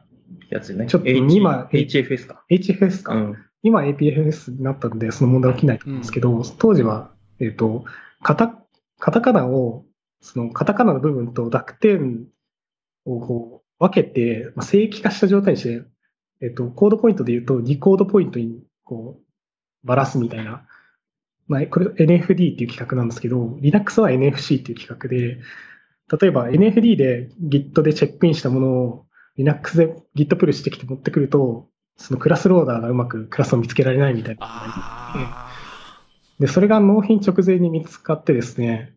やつね。ちょっと H- 今 HFS か。HFS か。うん。今 APFS になったんで、その問題起きないと思うんですけど、当時は、えっ、と、カタ、カタカナを、そのカタカナの部分と濁点をこう分けて、まあ、正規化した状態にして、えっ、と、コードポイントで言うと、2コードポイントにこう、ばらすみたいな。まあ、これ NFD っていう企画なんですけど、Linux は NFC っていう企画で、例えば NFD で Git でチェックインしたものを Linux で Git プルしてきて持ってくると、そのクラスローダーがうまくクラスを見つけられないみたいな。あで、それが納品直前に見つかってですね、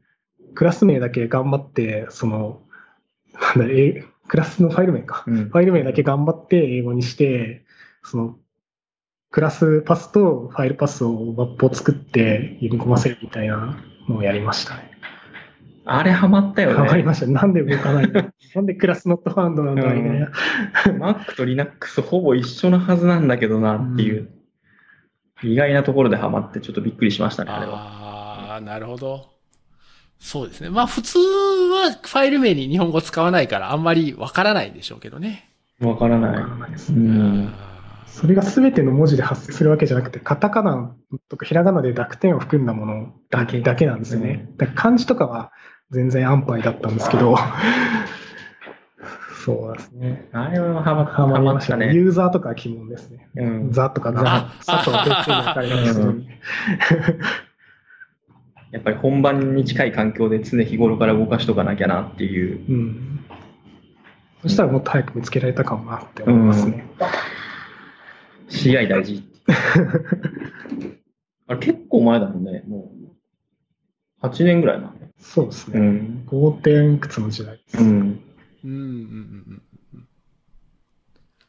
クラス名だけ頑張って、その、なんだ、えクラスのファイル名か。うんファイル名だけ頑張って英語にして、その、クラスパスとファイルパスをマップを作って読み込ませるみたいなのをやりましたね。あれハマったよね。わかりました。なんで動かないの？*laughs* なんでクラスノットファンドなんだみたいな。Mac と Linux ほぼ一緒のはずなんだけどなっていう、意外なところでハマってちょっとびっくりしましたね、あれは。ああ、なるほど。そうですね。まあ普通はファイル名に日本語使わないからあんまりわからないんでしょうけどね。わからわからなないですい。うん。それが全ての文字で発生するわけじゃなくて、カタカナとかひらがなで濁点を含んだものだけだけなんですよね。だから漢字とかは全然安牌だったんですけど、*laughs* そうですね。あれはハマハマりましたね。ね。ユーザーとかは鬼門ですね。うんザとかザ、ザとは別に分かりましたね。*laughs* やっぱり本番に近い環境で常日頃から動かしとかなきゃなっていう。うん。そしたらもっと早く見つけられたかもなって思いますね。CI 大事。*laughs* あれ結構前だもんね。もう、8年ぐらい前。そうですね。ん。5. 点いくつの時代です。うん。うんうんうんうんうん。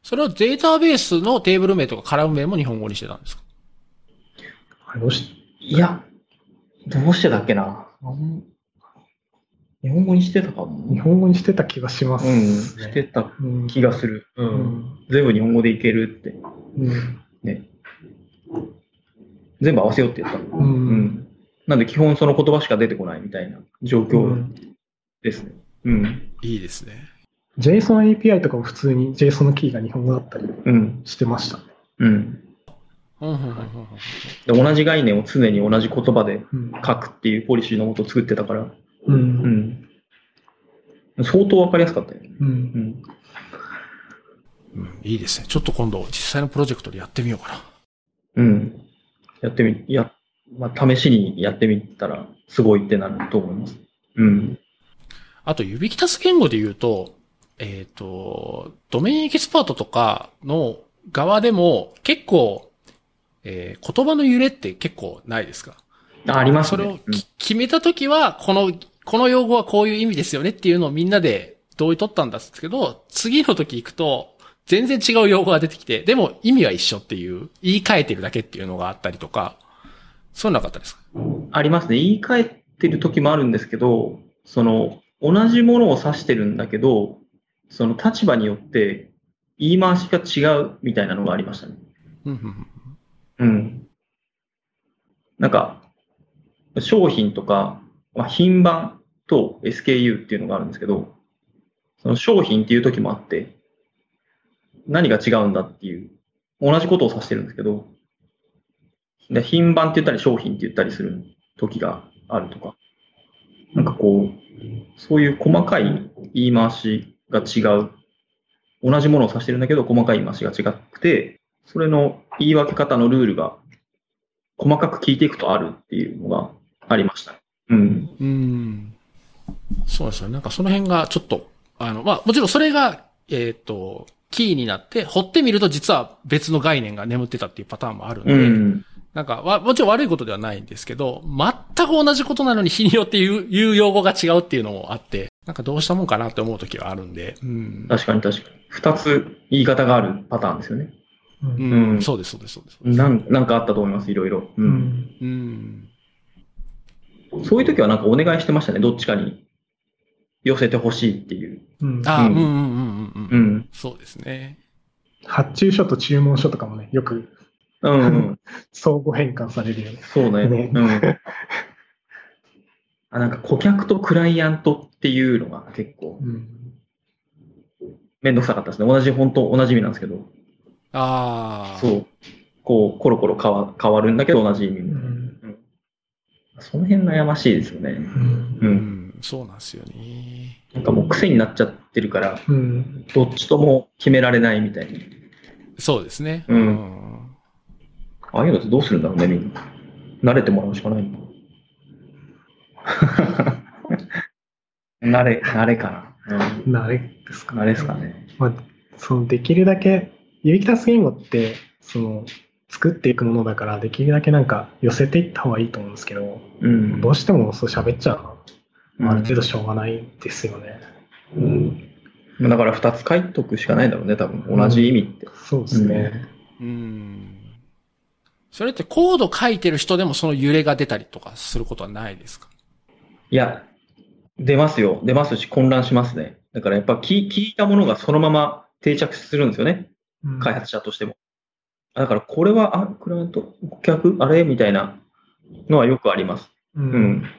それはデータベースのテーブル名とかカラム名も日本語にしてたんですか？どうしいや、どうしてだっけな？日本語にしてたかも。日本語にしてた気がしますうん、ね。してたうん気がする。う。うんん全部日本語でいけるって。うんね。全部合わせようって言ったの。ううんん。なんで基本その言葉しか出てこないみたいな状況うんですね。うん。いいですね。JSON API とかも普通に JSON のキーが日本語だったりうん。してましたね。うん。うんうんうんうんうんで同じ概念を常に同じ言葉でうん書くっていうポリシーのもと作ってたから、ううんん。相当わかりやすかったよね。うんうん。うんいいですね。ちょっと今度実際のプロジェクトでやってみようかな。うん。やってみ、や、まあ、試しにやってみたら、すごいってなると思います。うん。あと、指揮達言語で言うと、えっ、と、ドメインエキスパートとかの側でも結構、えー言葉の揺れって結構ないですか？あありますそれをね。き決めたときは、この、この用語はこういう意味ですよねっていうのをみんなで同意取ったんですけど、次の時行くと、全然違う用語が出てきて、でも意味は一緒っていう、言い換えてるだけっていうのがあったりとか、そうなかったですか？ありますね。言い換えてる時もあるんですけど、その、同じものを指してるんだけど、その立場によって言い回しが違うみたいなのがありましたね。うん。なんか、商品とか、まあ、品番と SKU っていうのがあるんですけど、その商品っていう時もあって、何が違うんだっていう、同じことを指してるんですけど、で品番って言ったり商品って言ったりする時があるとか、なんかこう、そういう細かい言い回しが違う。同じものを指してるんだけど、細かい言い回しが違くて、それの言い分け方のルールが細かく聞いていくとあるっていうのがありました。うん。うん。そうですよね。なんかその辺がちょっと、あの、まあ、もちろんそれが、えっ、と、キーになって、掘ってみると実は別の概念が眠ってたっていうパターンもあるんで、うん。なんかわ、もちろん悪いことではないんですけど、全く同じことなのに *laughs* 日によって言う言う用語が違うっていうのもあって、なんかどうしたもんかなって思う時はあるんで、うん。確かに確かに。二つ言い方があるパターンですよね。うんうん、うんそうです、そうです、そうです。そうですなんなんかあったと思います、いろいろ。う。うんんうん。そういう時はなんかお願いしてましたね、どっちかに寄せてほしいっていう。うんあ、う、うんんうん、うん、うん。ううんん。そうですね。発注書と注文書とかもね、よくうん、うん。相互変換されるよね。そうね。ねうん。あなんか顧客とクライアントっていうのが結構うんめんどくさかったですね。同じ、本当同じ意味なんですけど。ああ。そう。こう、コロコロ変わ変わるんだけど同じ意味うみたいな。んその辺悩ましいですよね。うんう。うんん、そうなんですよね。なんかもう癖になっちゃってるから、うんどっちとも決められないみたいに。そうですね。うんああいうのってどうするんだろうね、みんな。慣れてもらうしかないの。*laughs* 慣れ、慣れかな。うん。慣れですか慣れですかね。まあ、そのできるだけ、ユニキタス言語って、その、作っていくものだから、できるだけなんか寄せていった方がいいと思うんですけど、うん。どうしてもそう喋っちゃうのは、ある程度。度しょうがないですよね。うん。だから二つ書いとくしかないんだろうね、多分。同じ意味って。そうですね。うん。それってコード書いてる人でもその揺れが出たりとかすることはないですか？いや、出ますよ。出ますし、混乱しますね。だからやっぱ聞聞いたものがそのまま定着するんですよね。うん開発者としても。だからこれは、あ、クライアント、顧客、あれ？みたいなのはよくあります。う。うんん。だか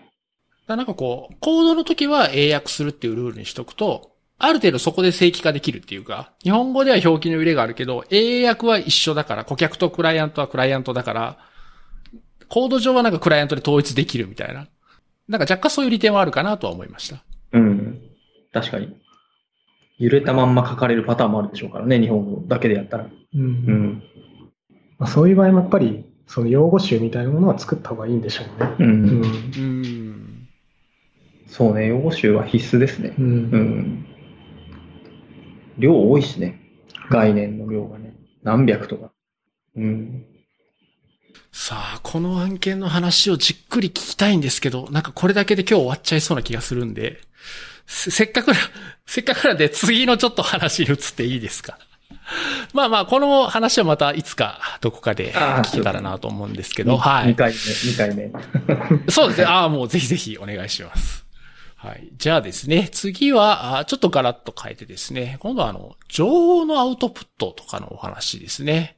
らなんかこう、コードの時は英訳するっていうルールにしとくと、ある程度そこで正規化できるっていうか、日本語では表記の揺れがあるけど、英訳は一緒だから、顧客とクライアントはクライアントだから、コード上はなんかクライアントで統一できるみたいな。なんか若干そういう利点はあるかなとは思いました。うん。確かに。揺れたまんま書かれるパターンもあるでしょうからね、日本語だけでやったら。う。うんん。まあ、そういう場合もやっぱり、その用語集みたいなものは作った方がいいんでしょうね。う。うんん。うん。そうね、用語集は必須ですね。う。うんん。量多いしね。概念の量がね。何百とか。うん。さあ、この案件の話をじっくり聞きたいんですけど、なんかこれだけで今日終わっちゃいそうな気がするんで、せせっかくな、*laughs* せっかくなんで次のちょっと話に移っていいですか？まあまあ、この話はまたいつかどこかで聞けたらなと思うんですけど、は2い。回目、2回目。そうですね。ああ、もうぜひぜひお願いします。はい。じゃあですね、次は、ちょっとガラッと変えてですね、今度はあの、情報のアウトプットとかのお話ですね。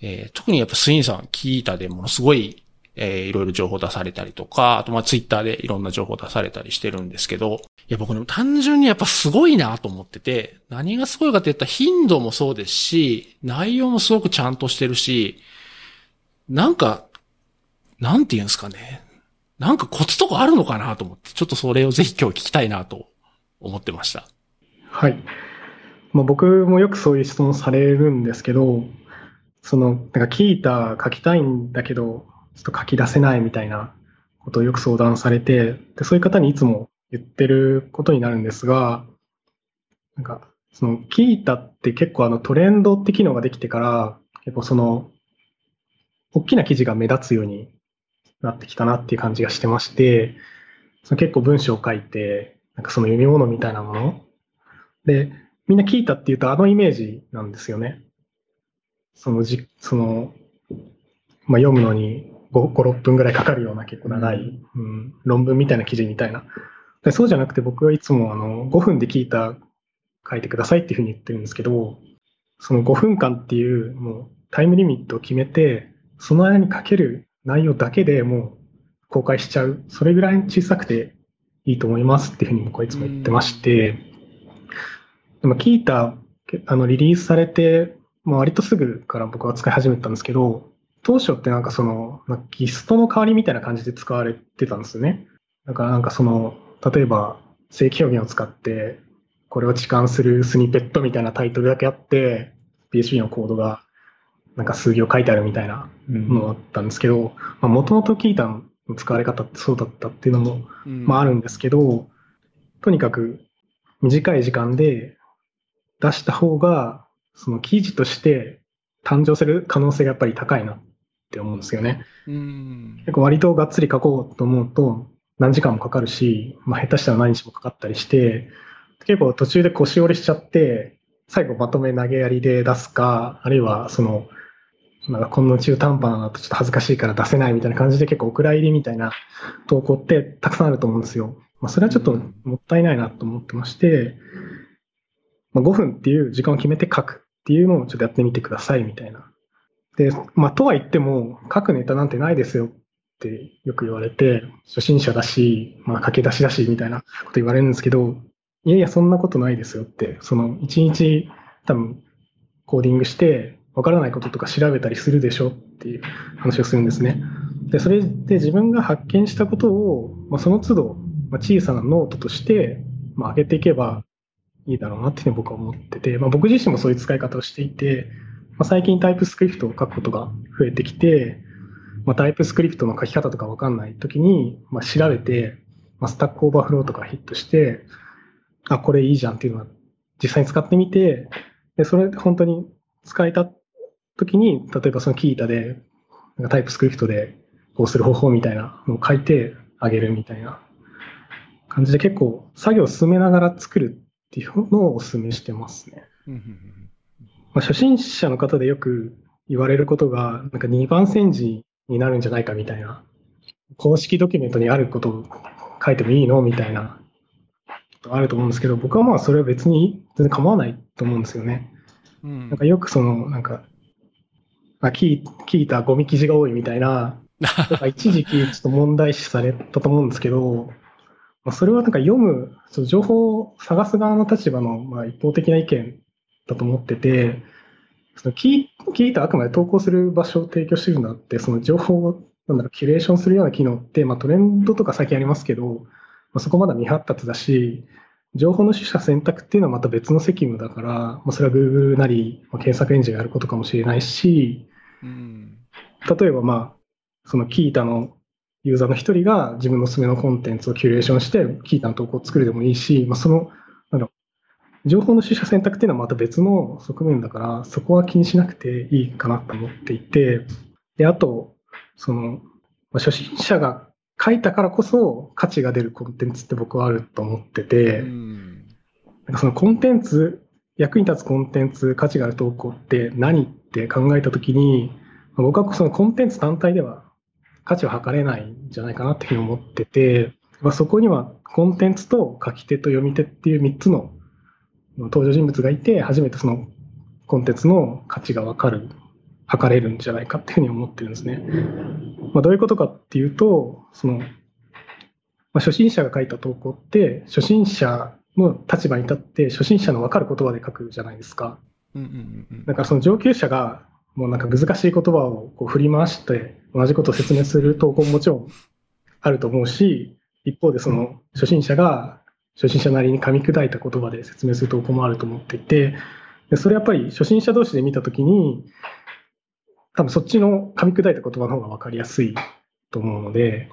えー特にやっぱスインさん聞いたでものすごい、えーいろいろ情報出されたりとか、あとまあツイッターでいろんな情報出されたりしてるんですけど、いや僕ね、単純にやっぱすごいなと思ってて、何がすごいかって言ったら頻度もそうですし、内容もすごくちゃんとしてるし、なんか、なんて言うんですかね。なんかコツとかあるのかなと思って、ちょっとそれをぜひ今日聞きたいなと思ってました。はい。まあ、僕もよくそういう質問されるんですけど、その、なんか聞いた、書きたいんだけど、ちょっと書き出せないみたいなことをよく相談されて、でそういう方にいつも言ってることになるんですが、なんか、その、聞いたって結構あのトレンドって機能ができてから、結構その、大きな記事が目立つようになってきたなっていう感じがしてまして、その結構文章を書いて、なんかその読み物みたいなもので、みんな聞いたっていうとあのイメージなんですよね。そのじ、その、まあ、読むのに5、5、6分ぐらいかかるような結構長い、うん、論文みたいな記事みたいな。でそうじゃなくて僕はいつもあの5分で聞いた書いてくださいっていうふうに言ってるんですけど、その5分間っていうもうタイムリミットを決めて、その間に書ける内容だけでもう公開しちゃう。それぐらい小さくていいと思いますっていうふうに僕はいつも言ってまして、でも聞いた、あのリリースされて、まあ、割とすぐから僕は使い始めたんですけど、当初ってなんかその、なんかギストの代わりみたいな感じで使われてたんですよね。だからなんかその、例えば正規表現を使って、これを置換するスニペットみたいなタイトルだけあって、PHP のコードがなんか数行書いてあるみたいなのだったんですけど、もともとキータの使われ方ってそうだったっていうのも、まああるんですけど、とにかく短い時間で出した方が、その記事として誕生する可能性がやっぱり高いなって思うんですよね。うん。結構割とがっつり書こうと思うと何時間もかかるし、まあ、下手したら何日もかかったりして、結構途中で腰折れしちゃって、最後まとめ投げやりで出すか、あるいはその、なんかこんな中途半端なとちょっと恥ずかしいから出せないみたいな感じで結構お蔵入りみたいな投稿ってたくさんあると思うんですよ。まあ、それはちょっともったいないなと思ってまして、まあ、5分っていう時間を決めて書くっていうのをちょっとやってみてくださいみたいな。で、まあ、とは言っても、書くネタなんてないですよってよく言われて、初心者だし、まあ、駆け出しだしみたいなこと言われるんですけど、いやいや、そんなことないですよって、その一日多分コーディングして、わからないこととか調べたりするでしょっていう話をするんですね。で、それで自分が発見したことを、まあ、その都度、まあ、小さなノートとして、まあ、上げていけばいいだろうなっていうふうに僕は思ってて、まあ、僕自身もそういう使い方をしていて、まあ、最近 TypeScript を書くことが増えてきて、まあ、 TypeScript の書き方とかわかんないときに、まあ、調べて、まあ、 Stack Overflow とかヒットして、あ、これいいじゃんっていうのは実際に使ってみて、で、それで本当に使えたときに、例えばその Qiita で、なんか TypeScript でこうする方法みたいなのを書いてあげるみたいな感じで結構作業を進めながら作るっていうのをお勧めしてますね。まあ、初心者の方でよく言われることが、なんか2番煎じになるんじゃないかみたいな、公式ドキュメントにあることを書いてもいいのみたいな、あると思うんですけど、僕はまあそれは別に全然構わないと思うんですよね。うんなんかよくその、なんか、まあ、聞い聞いたゴミ記事が多いみたいな、*laughs* なんか一時期ちょっと問題視されたと思うんですけど、まあ、それはなんか読む、その情報を探す側の立場のまあ一方的な意見だと思ってて、その聞い聞いたあくまで投稿する場所を提供してるんだって、その情報をなんだろうキュレーションするような機能って、まあ、トレンドとか最近ありますけど、まあ、そこまだ未発達だし、情報の取捨選択っていうのはまた別の責務だから、まあ、それは Google なり、まあ、検索エンジンがやることかもしれないし、うん。例えばまあ、そのキータのユーザーの一人が自分のおすすめのコンテンツをキュレーションして、キータの投稿を作るでもいいし、まあ、その、なんだ情報の取捨選択っていうのはまた別の側面だから、そこは気にしなくていいかなと思っていて、で、あと、その、まあ、初心者が書いたからこそ価値が出るコンテンツって僕はあると思ってて、うんそのコンテンツ、役に立つコンテンツ、価値がある投稿って何って考えたときに、僕はそのコンテンツ単体では価値を測れないんじゃないかなっていうふうに思ってて、まあ、そこにはコンテンツと書き手と読み手っていう3つの登場人物がいて、初めてそのコンテンツの価値がわかる、測れるんじゃないかっていうふうに思ってるんですね。まあ、どういうことかっていうと、その、まあ、初心者が書いた投稿って、初心者の立場に立って、初心者の分かる言葉で書くじゃないですか。うんうんうんだからその上級者が、もうなんか難しい言葉をこう振り回して、同じことを説明する投稿ももちろんあると思うし、一方でその初心者が初心者なりに噛み砕いた言葉で説明する投稿もあると思っていて、でそれやっぱり初心者同士で見たときに、多分そっちの噛み砕いた言葉の方が分かりやすいと思うので、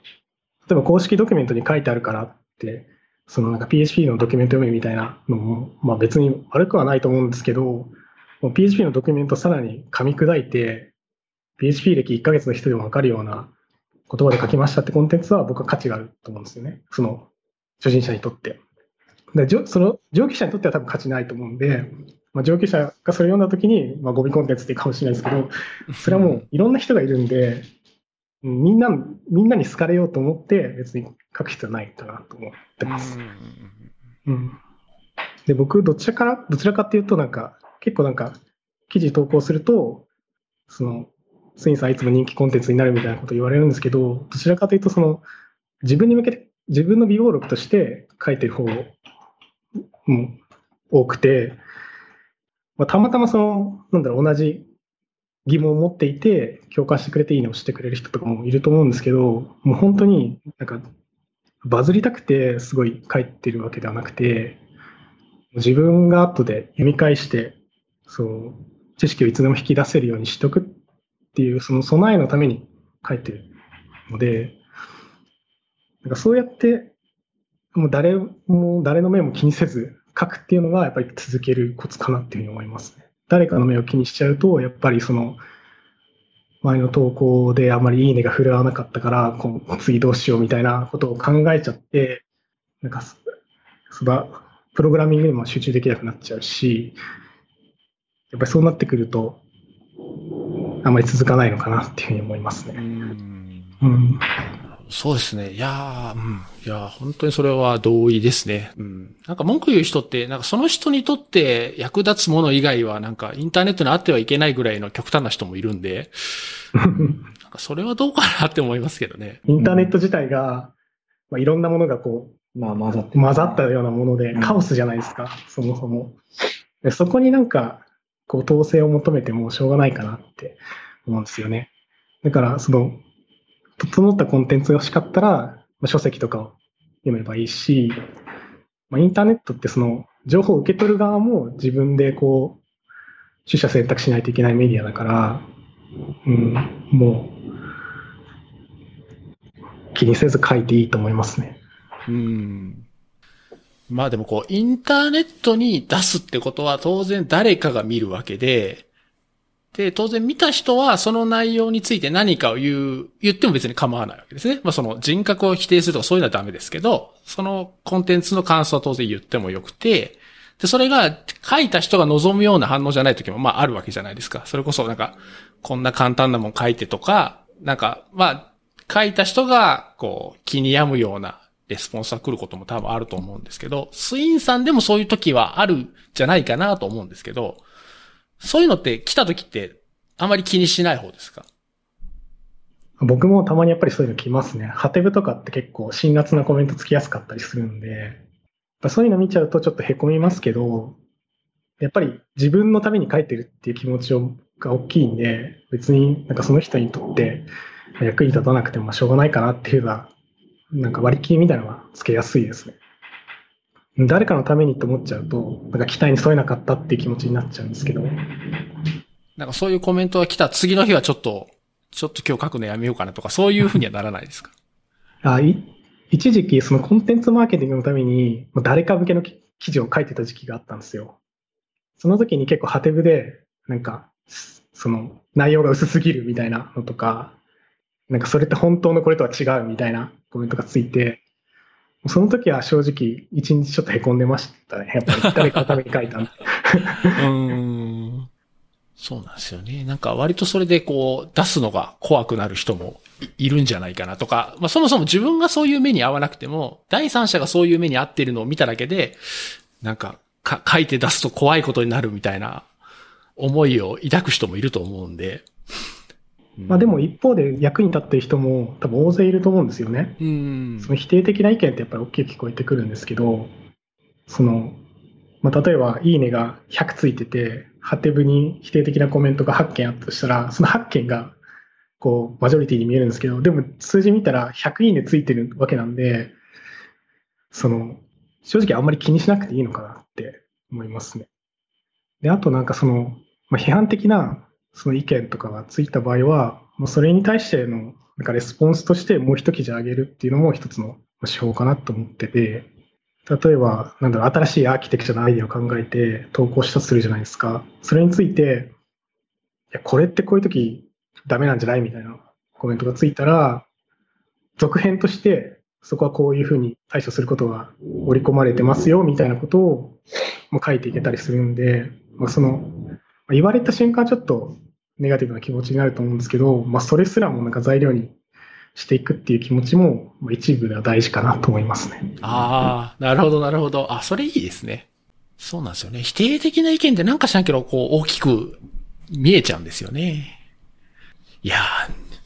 例えば公式ドキュメントに書いてあるからって、そのなんか PHP のドキュメント読めみたいなのも、まあ別に悪くはないと思うんですけど、PHP のドキュメントさらに噛み砕いて、PHP 歴1ヶ月の人でも分かるような言葉で書きましたってコンテンツは僕は価値があると思うんですよね。その初心者にとって。でその上級者にとっては多分価値ないと思うんで、まあ、上級者がそれ読んだ時に、まあ、ゴミコンテンツっていうかもしれないですけど、*laughs* それはもういろんな人がいるんで、うんみんな、みんなに好かれようと思って別に書く必要はないかなと思ってます。うん。で、僕、どちらから、どちらかっていうと、なんか、結構なんか、記事投稿すると、その、スインさんいつも人気コンテンツになるみたいなこと言われるんですけど、どちらかというと、その、自分に向けて、自分の備忘録として書いてる方も多くて、まあ、たまたまその、なんだろう、同じ疑問を持っていて、共感してくれていいねをしてくれる人とかもいると思うんですけど、もう本当になんか、バズりたくてすごい書いてるわけではなくて、自分が後で読み返して、そう、知識をいつでも引き出せるようにしとくっていう、その備えのために書いてるので、なんかそうやって、もう誰も、誰の目も気にせず書くっていうのがやっぱり続けるコツかなっていうふうに思いますね。誰かの目を気にしちゃうと、やっぱりその、前の投稿であまりいいねが振るわなかったから、次どうしようみたいなことを考えちゃって、なんか、その、プログラミングにも集中できなくなっちゃうし、やっぱりそうなってくると、あまり続かないのかなっていうふうに思いますね。うん、うんそうですね。いやー、うん。いや本当にそれは同意ですね。うん。なんか文句言う人って、なんかその人にとって役立つもの以外は、なんかインターネットにあってはいけないぐらいの極端な人もいるんで、*laughs* なんかそれはどうかなって思いますけどね。インターネット自体が、まあ、いろんなものがこう、まあ混ざって、混ざったようなもので、カオスじゃないですか、そもそも。でそこになんか、こう、統制を求めてもしょうがないかなって思うんですよね。だから、その、整ったコンテンツが欲しかったら、まあ、書籍とかを読めばいいし、まあ、インターネットってその情報を受け取る側も自分でこう、取捨選択しないといけないメディアだから、うん、もう、気にせず書いていいと思いますね。うん。まあでもこう、インターネットに出すってことは当然誰かが見るわけで、で、当然見た人はその内容について何かを言う、言っても別に構わないわけですね。まあその人格を否定するとかそういうのはダメですけど、そのコンテンツの感想は当然言ってもよくて、で、それが書いた人が望むような反応じゃない時もまああるわけじゃないですか。それこそなんか、こんな簡単なもん書いてとか、なんか、まあ、書いた人がこう気に病むようなレスポンスが来ることも多分あると思うんですけど、スインさんでもそういう時はあるじゃないかなと思うんですけど、そういうのって来た時ってあまり気にしない方ですか？僕もたまにやっぱりそういうの来ますね。ハテブとかって結構辛辣なコメントつきやすかったりするんで、そういうの見ちゃうとちょっと凹みますけど、やっぱり自分のために書いてるっていう気持ちが大きいんで、別になんかその人にとって役に立たなくてもしょうがないかなっていうのは、なんか割り切りみたいなのはつけやすいですね。誰かのためにと思っちゃうと、なんか期待に添えなかったっていう気持ちになっちゃうんですけど。なんかそういうコメントが来た次の日はちょっと、ちょっと今日書くのやめようかなとか、そういうふうにはならないですか？*laughs* あい一時期、そのコンテンツマーケティングのために、誰か向けの記事を書いてた時期があったんですよ。その時に結構ハテブで、なんか、その内容が薄すぎるみたいなのとか、なんかそれって本当のこれとは違うみたいなコメントがついて、その時は正直、一日ちょっと凹んでましたね。やっぱり誰かのために書いたんで。そうなんですよね。なんか割とそれでこう出すのが怖くなる人もいるんじゃないかなとか、まあそもそも自分がそういう目に合わなくても、第三者がそういう目に合ってるのを見ただけで、なんかか書いて出すと怖いことになるみたいな思いを抱く人もいると思うんで、まあでも一方で役に立ってる人も多分大勢いると思うんですよね。うん、その否定的な意見ってやっぱり大きく聞こえてくるんですけど、その、まあ例えばいいねが100ついてて、ハテブに否定的なコメントが8件あったとしたら、その8件がこうマジョリティに見えるんですけど、でも数字見たら100いいねついてるわけなんで、その、正直あんまり気にしなくていいのかなって思いますね。で、あとなんかその、まあ、批判的なその意見とかがついた場合は、もうそれに対してのなんかレスポンスとしてもう一記事あげるっていうのも一つの手法かなと思ってて、例えば、なんだろう、新しいアーキテクチャのアイディアを考えて投稿したとするじゃないですか。それについて、いや、これってこういう時ダメなんじゃないみたいなコメントがついたら、続編としてそこはこういうふうに対処することが織り込まれてますよみたいなことを書いていけたりするんで、その言われた瞬間ちょっとネガティブな気持ちになると思うんですけど、まあ、それすらもなんか材料にしていくっていう気持ちも、一部では大事かなと思いますね。ああ、なるほど、なるほど。あ、それいいですね。そうなんですよね。否定的な意見ってなんかしらんけど、こう、大きく見えちゃうんですよね。いや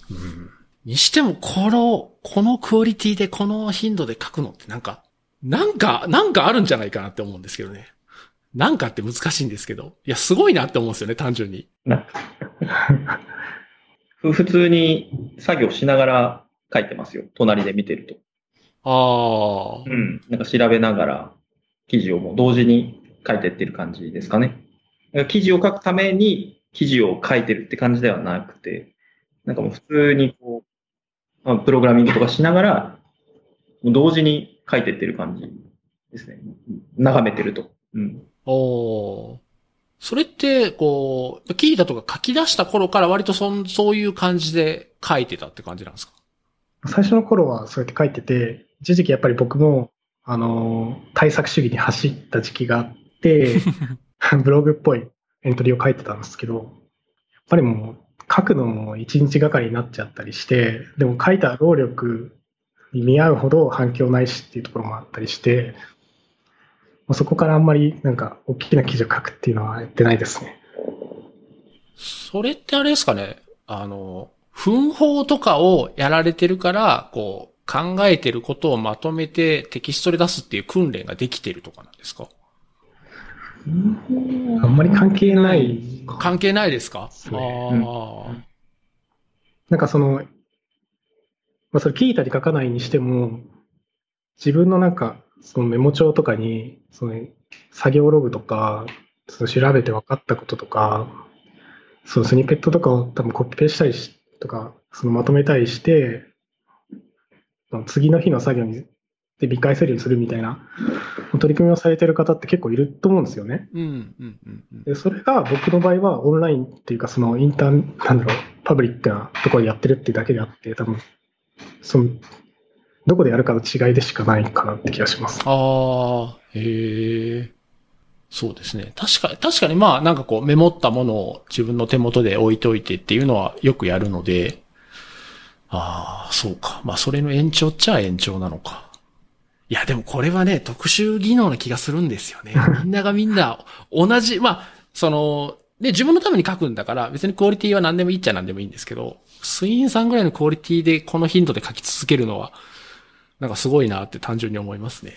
ー、うん。にしても、この、このクオリティで、この頻度で書くのってなんか、なんか、なんかあるんじゃないかなって思うんですけどね。なんかって難しいんですけど。いや、すごいなって思うんですよね、単純に。*laughs* 普通に作業しながら書いてますよ。隣で見てると。ああ。うん。なんか調べながら記事をもう同時に書いてってる感じですかね。だから記事を書くために記事を書いてるって感じではなくて、なんかもう普通にこう、まあ、プログラミングとかしながら、もう同時に書いてってる感じですね。眺めてると。うん。おー。それって、こう、キータとか書き出した頃から割とそんそういう感じで書いてたって感じなんですか？最初の頃はそうやって書いてて、一時期やっぱり僕も、あの、対策主義に走った時期があって、*laughs* ブログっぽいエントリーを書いてたんですけど、やっぱりもう書くのも一日がかりになっちゃったりして、でも書いた労力に見合うほど反響ないしっていうところもあったりして、もうそこからあんまりなんか大きな記事を書くっていうのはやってないですね。それってあれですかね。あの、奮法とかをやられてるから、こう、考えてることをまとめてテキストで出すっていう訓練ができてるとかなんですか？あんまり関係ない。関係ないですか？ああ、なんかその、まあ、それ聞いたり書かないにしても、自分のなんか、そのメモ帳とかに、その作業ログとか、その調べて分かったこととか、そのスニペットとかを多分コピペしたりしとか、そのまとめたりして、まあ次の日の作業にで見返せるようにするみたいな取り組みをされてる方って結構いると思うんですよね。うん、うん、うんうん。で、それが僕の場合はオンラインっていうか、そのインターン、なんだろう、パブリックなところでやってるっていうだけであって、多分、その、どこでやるかの違いでしかないかなって気がします。ああ、へえ。そうですね。確かに、確かにまあなんかこうメモったものを自分の手元で置いといてっていうのはよくやるので、ああ、そうか。まあそれの延長っちゃ延長なのか。いやでもこれはね、特殊技能な気がするんですよね。*laughs* みんながみんな同じ、まあ、その、で、自分のために書くんだから、別にクオリティは何でもいいっちゃ何でもいいんですけど、スイーンさんぐらいのクオリティでこの頻度で書き続けるのは、なんかすごいなって単純に思いますね。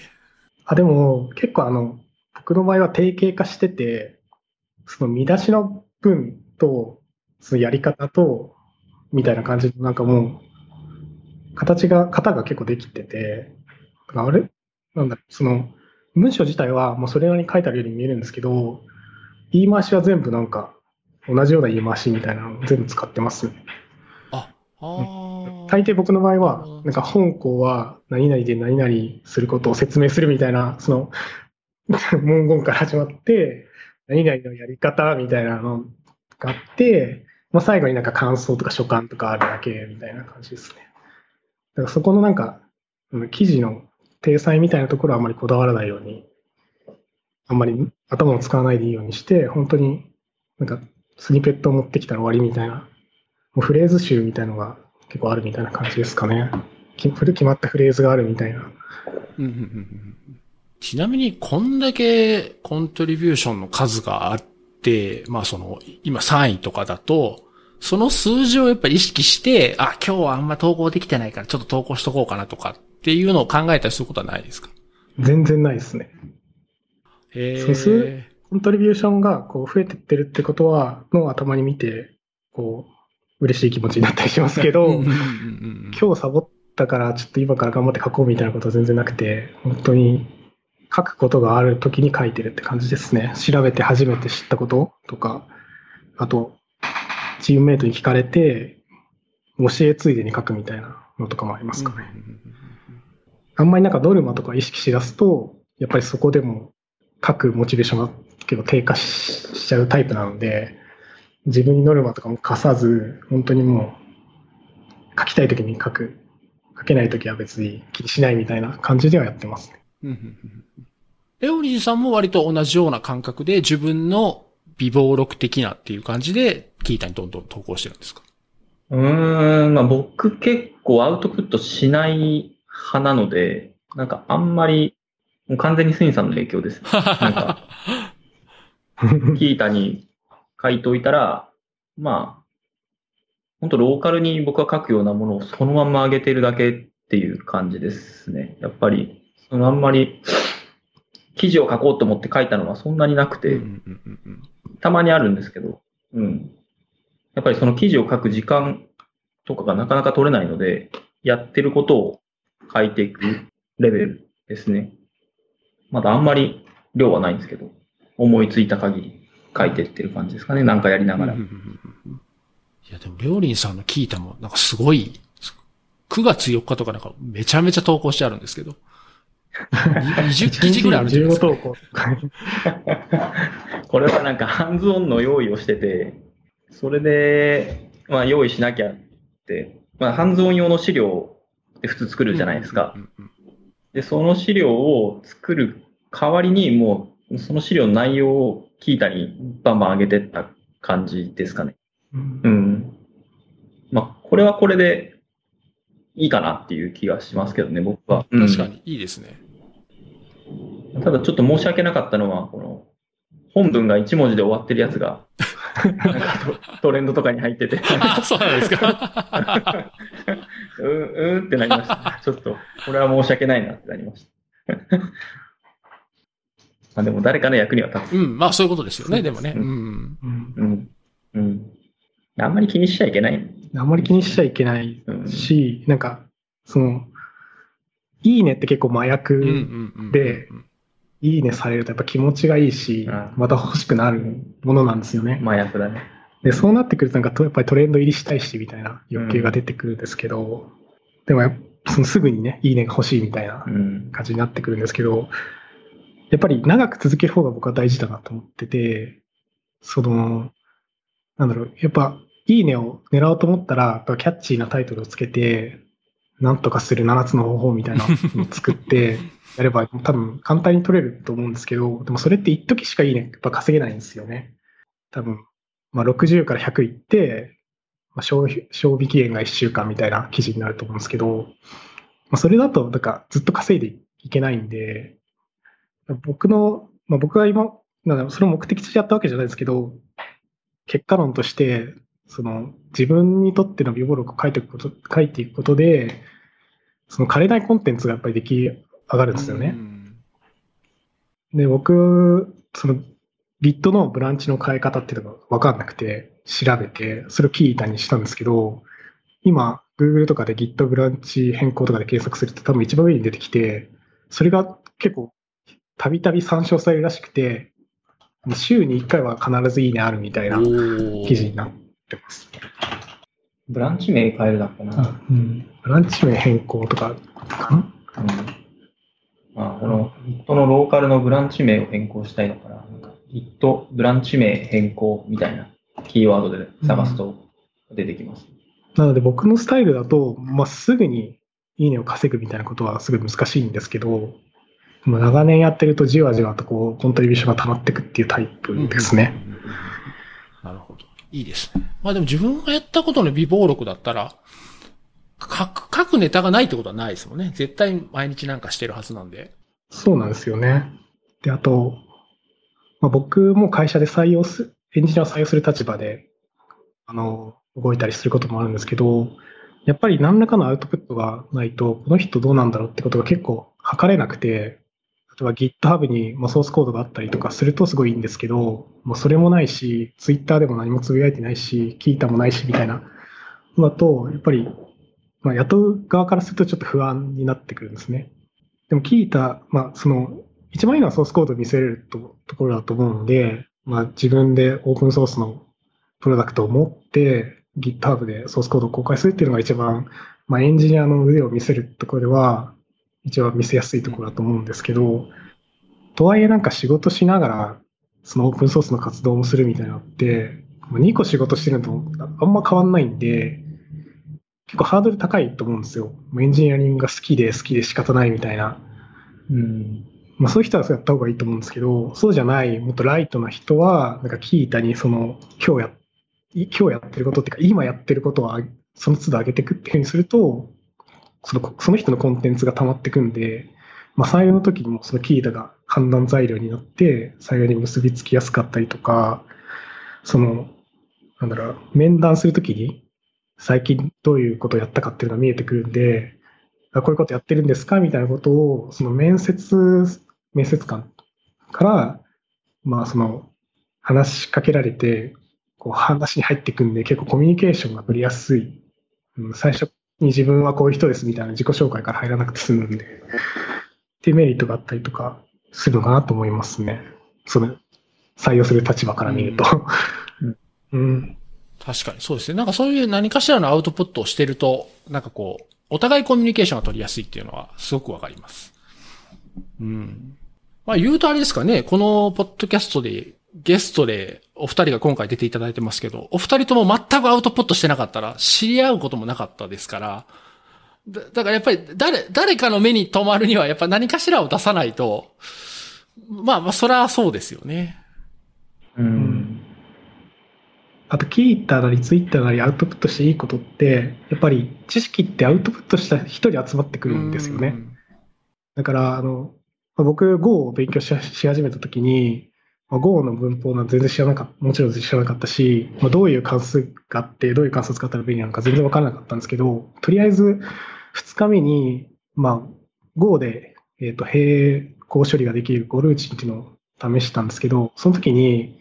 あ、でも、結構あの、僕の場合は定型化してて、その見出しの文と、そのやり方と、みたいな感じで、なんかもう、形が、型が結構できてて、あれ？なんだその、文章自体はもうそれなりに書いてあるように見えるんですけど、言い回しは全部なんか、同じような言い回しみたいなのを全部使ってますね。あ、ああ。大抵僕の場合は、なんか本校は何々で何々することを説明するみたいな、その *laughs* 文言から始まって、何々のやり方みたいなのがあって、まあ、最後になんか感想とか所感とかあるだけみたいな感じですね。だからそこのなんか、うん記事の体裁みたいなところはあんまりこだわらないように、あんまり頭を使わないでいいようにして、本当になんかスニペットを持ってきたら終わりみたいな、もうフレーズ集みたいのが結構あるみたいな感じですかね。き古決まったフレーズがあるみたいな。ちなみに、こんだけコントリビューションの数があって、まあその、今3位とかだと、その数字をやっぱり意識して、あ、今日はあんま投稿できてないからちょっと投稿しとこうかなとかっていうのを考えたりすることはないですか？全然ないですね。へそうするコントリビューションがこう増えてってるってことは、のを頭に見て、こう、嬉しい気持ちになったりしますけど、今日サボったからちょっと今から頑張って書こうみたいなことは全然なくて、本当に書くことがある時に書いてるって感じですね。調べて初めて知ったこととか、あと、チームメイトに聞かれて、教えついでに書くみたいなのとかもありますかね。あんまりなんかノルマとか意識しだすと、やっぱりそこでも書くモチベーションが結構低下ししちゃうタイプなので、自分にノルマとかも課さず、本当にもう書きたい時に書く、書けない時は別に気にしないみたいな感じではやってますね。うんうんうんうんレオリーさんも割と同じような感覚で自分の微暴録的なっていう感じで、キータにどんどん投稿してるんですか？うーん、まあ僕結構アウトプットしない派なので、なんかあんまり、もう完全にスインさんの影響ですね。*laughs* なんか、キータに書いといたら、まあ、本当ローカルに僕が書くようなものをそのまんま上げてるだけっていう感じですね。やっぱり、そのあんまり記事を書こうと思って書いたのはそんなになくて、たまにあるんですけど、うん。やっぱりその記事を書く時間とかがなかなか取れないので、やってることを書いていくレベルですね。まだあんまり量はないんですけど、思いついた限り書いてってる感じですかね。なんかやりながらうん。うんうんうんいや、でも、りょうりんさんの聞いたも、なんかすごい、9月4日とかなんかめちゃめちゃ投稿してあるんですけど、20記事ぐらいあるんじゃないです15か。投稿。これはなんかハンズオンの用意をしてて、それで、まあ用意しなきゃって、まあハンズオン用の資料って普通作るじゃないですか。で、その資料を作る代わりに、もう、その資料の内容をキータにバンバン上げてった感じですかね。うんうん。まあ、これはこれでいいかなっていう気がしますけどね、僕は。うん確かに、いいですね。うん。ただちょっと申し訳なかったのは、この、本文が1文字で終わってるやつが、*laughs* なんかトトレンドとかに入ってて、あ、*laughs* そうなんですか？*laughs* うーん、うーんってなりました。ちょっと、これは申し訳ないなってなりました。まあでも誰かの役には立つ。うん、まあそういうことですよね、でもね。ううん。うんうん。うん。あんまり気にしちゃいけない。あんまり気にしちゃいけないし、なんか、その、いいねって結構麻薬、うんうんうん。でいいねされるとやっぱ気持ちがいいしうん、また欲しくなるものなんですよね。麻薬だね。で、そうなってくるとなんかとやっぱりトレンド入りしたいしみたいな欲求が出てくるんですけど、でもやっぱそのすぐにね、いいねが欲しいみたいなうん。感じになってくるんですけど、やっぱり長く続ける方が僕は大事だなと思ってて、その、なんだろう、やっぱ、いいねを狙おうと思ったら、キャッチーなタイトルをつけて、なんとかする7つの方法みたいなのを作って、*laughs* やれば多分簡単に取れると思うんですけど、でもそれって一時しかいいねやっぱ稼げないんですよね。多分、まあ60から100いって、まあ、消費賞味期限が1週間みたいな記事になると思うんですけど、まあ、それだと、なんかずっと稼いでいけないんで、僕の、まあ、僕が今、なんだろうそれを目的としてやったわけじゃないですけど、結果論として、その自分にとっての微暴録を書いていくこと、書いていくことで、その枯れないコンテンツがやっぱり出来上がるんですよね。うんで、僕、その Git のブランチの変え方っていうのが分かんなくて、調べて、それをキータにしたんですけど、今、Google とかで Git ブランチ変更とかで検索すると多分一番上に出てきて、それが結構たびたび参照されるらしくて、週に1回は必ずいいねあるみたいな記事になってます。ブランチ名変えるだっけな。うん、ブランチ名変更とかかな？うん。まあ、この Git のローカルのブランチ名を変更したいのかな。なんか Git ブランチ名変更みたいなキーワードで探すと出てきます。なので僕のスタイルだと、まあ、すぐにいいねを稼ぐみたいなことはすごい難しいんですけど、まあ、長年やってるとじわじわとこうコントリビューションが溜まっていくっていうタイプですね。なるほど。いいですね。まあでも自分がやったことの微暴録だったら、書く、書くネタがないってことはないですもんね。絶対毎日なんかしてるはずなんで。そうなんですよね。で、あと、まあ、僕も会社で採用す、エンジニアを採用する立場で、あの、動いたりすることもあるんですけど、やっぱり何らかのアウトプットがないと、この人どうなんだろうってことが結構測れなくて、例えば GitHub にソースコードがあったりとかするとすごいいいんですけど、もうそれもないし、Twitter でも何もつぶやいてないし、聞いたもないしみたいなのだと、やっぱり、まあ、雇う側からするとちょっと不安になってくるんですね。でも聞いた、まあ、その、一番いいのはソースコードを見せれるとところだと思うので、まあ、自分でオープンソースのプロダクトを持って、GitHub でソースコードを公開するっていうのが一番、まあ、エンジニアの腕を見せるところでは、一番見せやすいところだと思うんですけど、とはいえなんか仕事しながら、そのオープンソースの活動もするみたいなのって、2個仕事してるのとあんま変わんないんで、結構ハードル高いと思うんですよ。エンジニアリングが好きで好きで仕方ないみたいな。うん。まあそういう人はやった方がいいと思うんですけど、そうじゃない、もっとライトな人は、なんかキータにその、今日や、今日やってることっていうか、今やってることは、その都度上げていくっていうふうにすると、その、その人のコンテンツが溜まってくんで、まあ採用の時にもそのキータが判断材料になって、採用に結びつきやすかったりとか、その、なんだろう、面談するときに、最近どういうことをやったかっていうのが見えてくるんで、こういうことやってるんですか？みたいなことを、その面接、面接官から、まあその、話しかけられて、こう話に入っていくんで、結構コミュニケーションが取りやすい。うん最初に自分はこういう人ですみたいな自己紹介から入らなくて済むんで、っていうメリットがあったりとかするのかなと思いますね。その、採用する立場から見ると。うん。確かにそうですね。なんかそういう何かしらのアウトプットをしてると、なんかこう、お互いコミュニケーションが取りやすいっていうのはすごくわかります。うん。まあ言うとあれですかね、このポッドキャストでゲストでお二人が今回出ていただいてますけど、お二人とも全くアウトプットしてなかったら知り合うこともなかったですから、だだからやっぱり誰、誰かの目に留まるにはやっぱ何かしらを出さないと、まあまあそれはそうですよね。うん。あと、聞いたなり、ツイッターなりアウトプットしていいことって、やっぱり知識ってアウトプットした人に集まってくるんですよね。だから、あの、まあ僕、Go を勉強しし始めたときに、まあ Go の文法なん全然知らなかった、もちろん知らなかったし、まあ、どういう関数があって、どういう関数を使ったら便利なのか全然わからなかったんですけど、とりあえず、2日目に、まあ、Go で、えっ、と、並行処理ができる Go ルーチンっていうのを試したんですけど、その時に、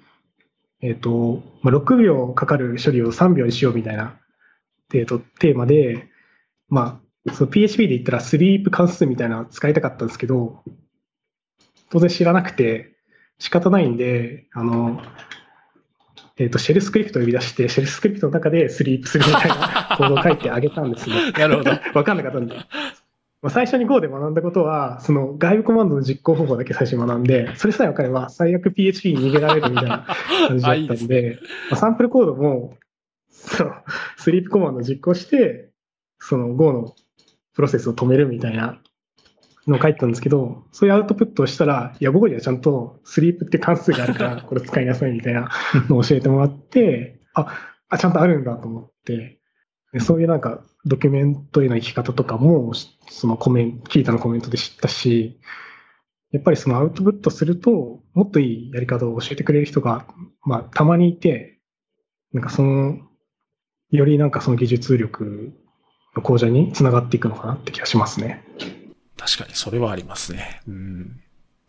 えっ、と、まあ、6秒かかる処理を3秒にしようみたいな、えっ、と、テーマで、まあ、その PHP で言ったらスリープ関数みたいなのを使いたかったんですけど、当然知らなくて仕方ないんで、あの、えっ、と、シェルスクリプトを呼び出して、シェルスクリプトの中でスリープするみたいなコードを書いてあげたんですね。*laughs* なるほど。わかんなかったんで。まあ、最初に Go で学んだことは、その外部コマンドの実行方法だけ最初に学んで、それさえ分かれば最悪 PHP に逃げられるみたいな感じだあったんでまあ、サンプルコードも、そのスリープコマンドを実行して、その Go のプロセスを止めるみたいなのを書いてたんですけど、そういうアウトプットをしたら、いや、Go にはちゃんとスリープって関数があるから、*laughs* これ使いなさいみたいなのを教えてもらって、あ、あ、ちゃんとあるんだと思って、でそういうなんかドキュメントへの生き方とかも、そのコメント、キータのコメントで知ったし、やっぱりそのアウトプットすると、もっといいやり方を教えてくれる人が、まあ、たまにいて、なんかその、よりなんかその技術力の向上につながっていくのかなって気がしますね。確かにそれはありますね。うん。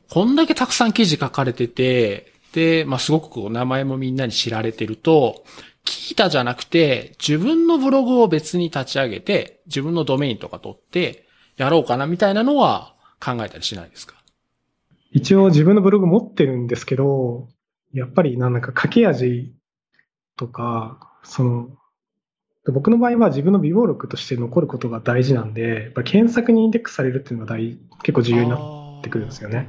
こんだけたくさん記事書かれてて、で、まあ、すごくこう名前もみんなに知られてると、聞いたじゃなくて、自分のブログを別に立ち上げて、自分のドメインとか取って、やろうかなみたいなのは考えたりしないですか？一応自分のブログ持ってるんですけど、やっぱりなんか書き味とか、その、僕の場合は自分の微暴録として残ることが大事なんで、やっぱり検索にインデックスされるっていうのが大結構重要になってくるんですよね。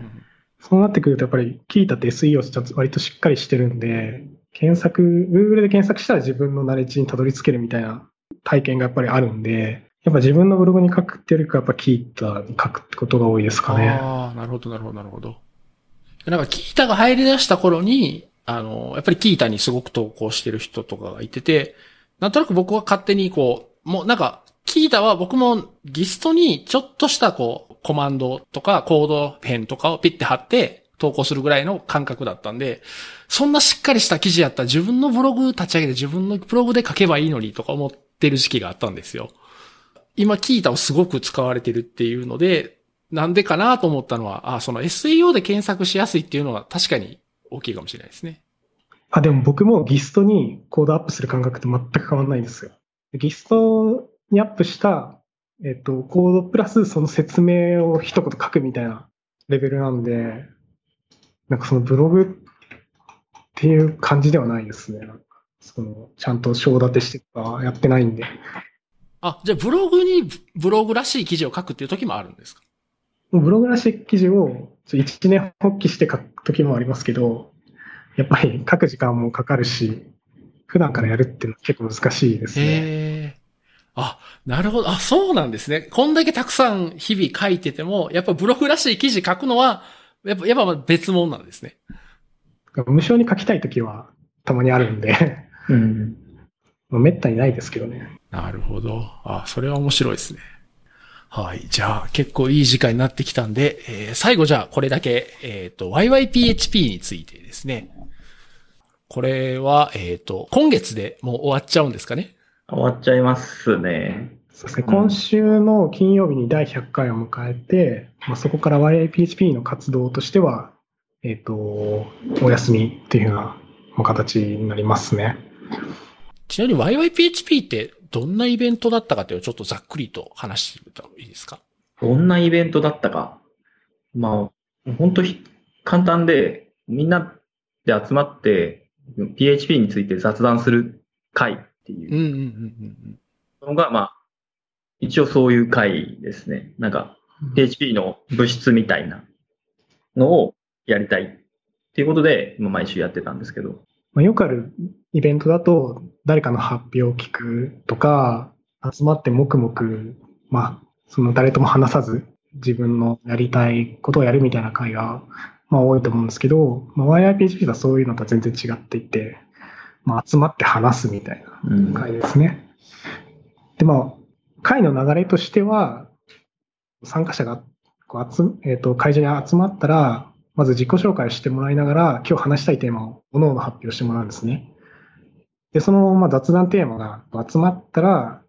そうなってくるとやっぱりキータって SEO ちゃんと割としっかりしてるんで、検索、Google で検索したら自分のナレッジにたどり着けるみたいな体験がやっぱりあるんで、やっぱ自分のブログに書くっていうよりかやっぱキータに書くってことが多いですかね。ああ、なるほど、なるほど、なるほど。なんか、キータが入り出した頃に、あの、やっぱりキータにすごく投稿してる人とかがいてて、なんとなく僕は勝手にこう、もうなんか、キータは僕もギストにちょっとしたこう、コマンドとかコード編とかをピッて貼って投稿するぐらいの感覚だったんで、そんなしっかりした記事やったら自分のブログ立ち上げて自分のブログで書けばいいのにとか思ってる時期があったんですよ。今、キータをすごく使われてるっていうので、なんでかなと思ったのは、あ、その SEO で検索しやすいっていうのは確かに大きいかもしれないですね。あ、でも僕もギストにコードアップする感覚って全く変わらないんですよ。ギストにアップした、えっと、コードプラスその説明を一言書くみたいなレベルなんで、なんかそのブログっていう感じではないですね。そのちゃんと章立てしてとかやってないんで。あ、じゃあブログにブログらしい記事を書くっていう時もあるんですか？ブログらしい記事を一年発起して書く時もありますけど、やっぱり書く時間もかかるし、普段からやるっていうのは結構難しいですね。へえ。あ、なるほど。あ、そうなんですね。こんだけたくさん日々書いてても、やっぱブログらしい記事書くのは、やっぱ、やっぱ別物なんですね。無償に書きたい時はたまにあるんで、うん。まあめったにないですけどね。なるほど。あ、それは面白いですね。はい。じゃあ、結構いい時間になってきたんで、えー最後じゃあ、これだけ、えっ、と、YYPHP についてですね。これは、えっ、と、今月でもう終わっちゃうんですかね？終わっちゃいますね。そうですね。うん今週の金曜日に第100回を迎えて、まあ、そこから YIPHP の活動としては、えっ、と、お休みっていうような形になりますね。ちなみに YYPHP ってどんなイベントだったかっていうのをちょっとざっくりと話してみたらいいですか？どんなイベントだったか。まあ、本当簡単で、みんなで集まって PHP について雑談する会っていうのが、まあ、一応そういう会ですね。なんか、PHP の物質みたいなのをやりたいっていうことで、毎週やってたんですけど。まあ、よくあるイベントだと、誰かの発表を聞くとか、集まって黙々、まあ、その誰とも話さず、自分のやりたいことをやるみたいな会が、まあ多いと思うんですけど、まあ、YIPHP はそういうのとは全然違っていて、まあ集まって話すみたいな会ですね。うん、で、まあ、会の流れとしては、参加者がこう集、えっ、ー、と、会場に集まったら、まず自己紹介してもらいながら、今日話したいテーマを各々発表してもらうんですね。で、そのまあ雑談テーマが集まったら、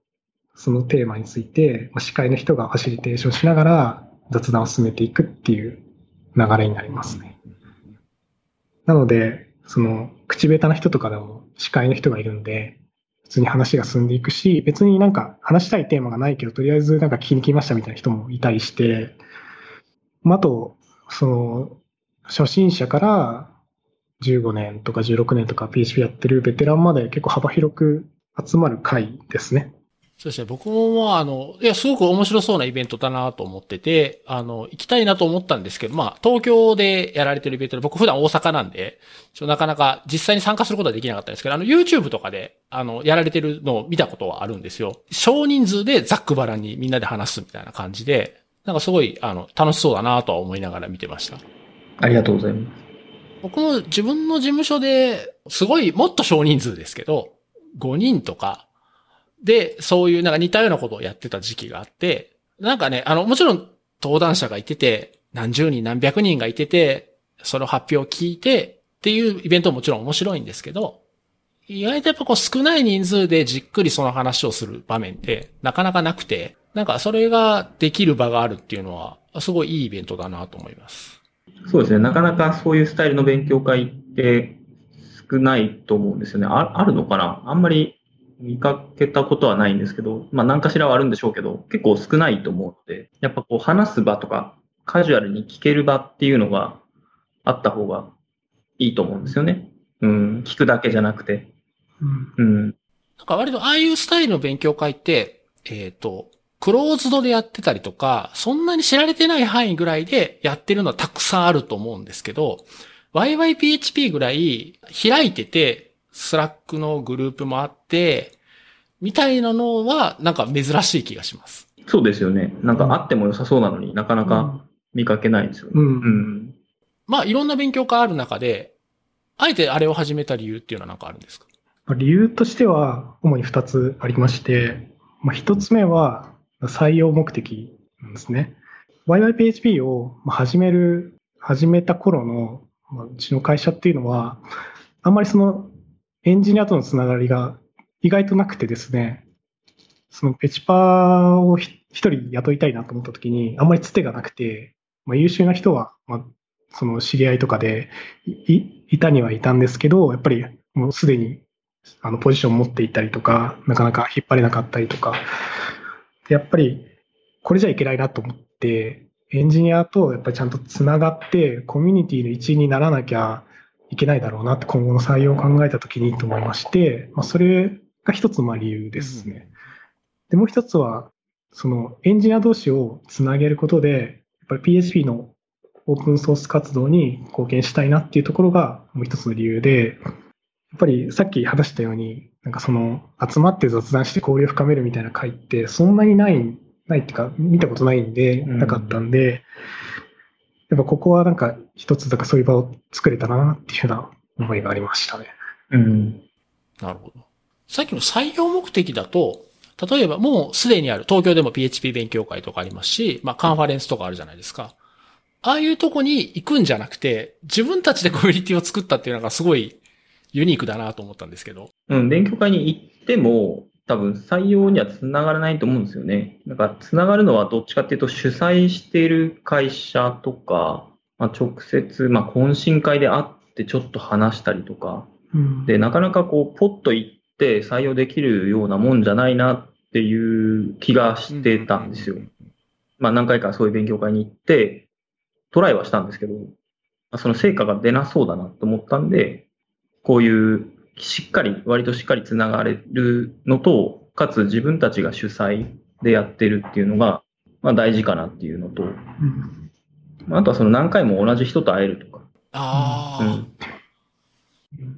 そのテーマについて、ま、司会の人がファシリテーションしながら雑談を進めていくっていう流れになりますね。なので、その、口下手な人とかでも司会の人がいるんで、普通に話が進んでいくし、別になんか話したいテーマがないけど、とりあえずなんか聞きに来ましたみたいな人もいたりして、あと、その、初心者から15年とか16年とか PHP やってるベテランまで結構幅広く集まる会ですね。そうですね。僕も、あの、いや、すごく面白そうなイベントだなと思ってて、あの、行きたいなと思ったんですけど、まあ、東京でやられてるイベントで、僕普段大阪なんで、ちょなかなか実際に参加することはできなかったんですけど、あの、YouTube とかで、あの、やられてるのを見たことはあるんですよ。少人数でざっくばらにみんなで話すみたいな感じで、なんかすごい、あの、楽しそうだなとは思いながら見てました。ありがとうございます。僕も自分の事務所で、すごい、もっと少人数ですけど、5人とか、で、そういうなんか似たようなことをやってた時期があって、なんかね、あの、もちろん登壇者がいてて、何十人何百人がいてて、その発表を聞いてっていうイベントももちろん面白いんですけど、意外とやっぱこう少ない人数でじっくりその話をする場面ってなかなかなくて、なんかそれができる場があるっていうのは、すごいいいイベントだなと思います。そうですね。なかなかそういうスタイルの勉強会って少ないと思うんですよね。ああるのかな？あんまり見かけたことはないんですけど、まあ何かしらはあるんでしょうけど、結構少ないと思うので、やっぱこう話す場とか、カジュアルに聞ける場っていうのがあった方がいいと思うんですよね。うん、聞くだけじゃなくて。うん。うん。なんか割とああいうスタイルの勉強会って、えっ、ー、と、クローズドでやってたりとか、そんなに知られてない範囲ぐらいでやってるのはたくさんあると思うんですけど、YYPHP ぐらい開いてて、 Slack のグループもあって、みたいなのは、なんか珍しい気がします。そうですよね。なんかあっても良さそうなのになかなか見かけないですよね。うん。うん、まあ、いろんな勉強会ある中で、あえてあれを始めた理由っていうのは何かあるんですか？理由としては、主に二つありまして、まあ、一つ目は、採用目的なんですね。YYPHP を始める、始めた頃の、ま、うちの会社っていうのは、あんまりそのエンジニアとのつながりが意外となくてですね、そのペチパーを一人雇いたいなと思った時に、あんまりつてがなくて、まあ、優秀な人は、まあ、その知り合いとかでいいたにはいたんですけど、やっぱりもうすでにあのポジションを持っていたりとか、なかなか引っ張れなかったりとか、やっぱりこれじゃいけないなと思って、エンジニアとやっぱりちゃんとつながって、コミュニティの一員にならなきゃいけないだろうなって今後の採用を考えたときにと思いまして、まあ、それが一つまあ理由ですね。で、もう一つは、そのエンジニア同士をつなげることで、やっぱり PHP のオープンソース活動に貢献したいなっていうところがもう一つの理由で、やっぱりさっき話したように、なんかその集まって雑談して交流を深めるみたいな会ってそんなにない、ないっていうか見たことないんで、なかったんで、やっぱここはなんか一つだかそういう場を作れたらなっていうような思いがありましたね。うん。なるほど。さっきの採用目的だと、例えばもうすでにある東京でも PHP 勉強会とかありますし、まあカンファレンスとかあるじゃないですか。ああいうとこに行くんじゃなくて、自分たちでコミュニティを作ったっていうのがすごいユニークだなと思ったんですけど。うん、勉強会に行っても、多分採用にはつながらないと思うんですよね。なんかつながるのはどっちかっていうと主催している会社とか、まあ、直接、まあ、懇親会で会ってちょっと話したりとか、うんで、なかなかこう、ポッと行って採用できるようなもんじゃないなっていう気がしてたんですよ。まあ何回かそういう勉強会に行って、トライはしたんですけど、まあその成果が出なそうだなと思ったんで、こういうしっかり、割としっかりつながれるのと、かつ自分たちが主催でやってるっていうのが、まあ大事かなっていうのと、うんまああとはその何回も同じ人と会えるとか、ああ、うん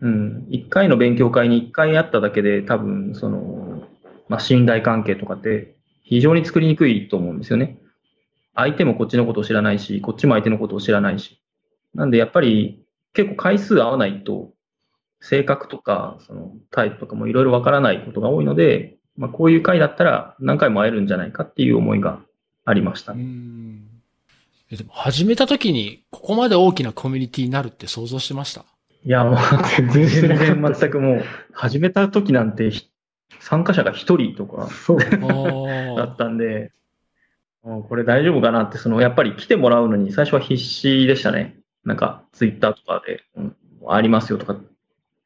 うん。一回の勉強会に一回会っただけで多分、その、まあ、信頼関係とかって非常に作りにくいと思うんですよね。相手もこっちのことを知らないし、こっちも相手のことを知らないし。なんでやっぱり結構回数合わないと、性格とか、そのタイプとかもいろいろわからないことが多いので、まあ、こういう会だったら何回も会えるんじゃないかっていう思いがありましたうね。ん。えでも始めた時に、ここまで大きなコミュニティになるって想像してました？いや、もう全然全然全くもう、始めた時なんてひ参加者が一人とかそう。*laughs* だあったんで、これ大丈夫かなって、その、やっぱり来てもらうのに最初は必死でしたね。なんか、ツイッターとかで、うん、ありますよとか、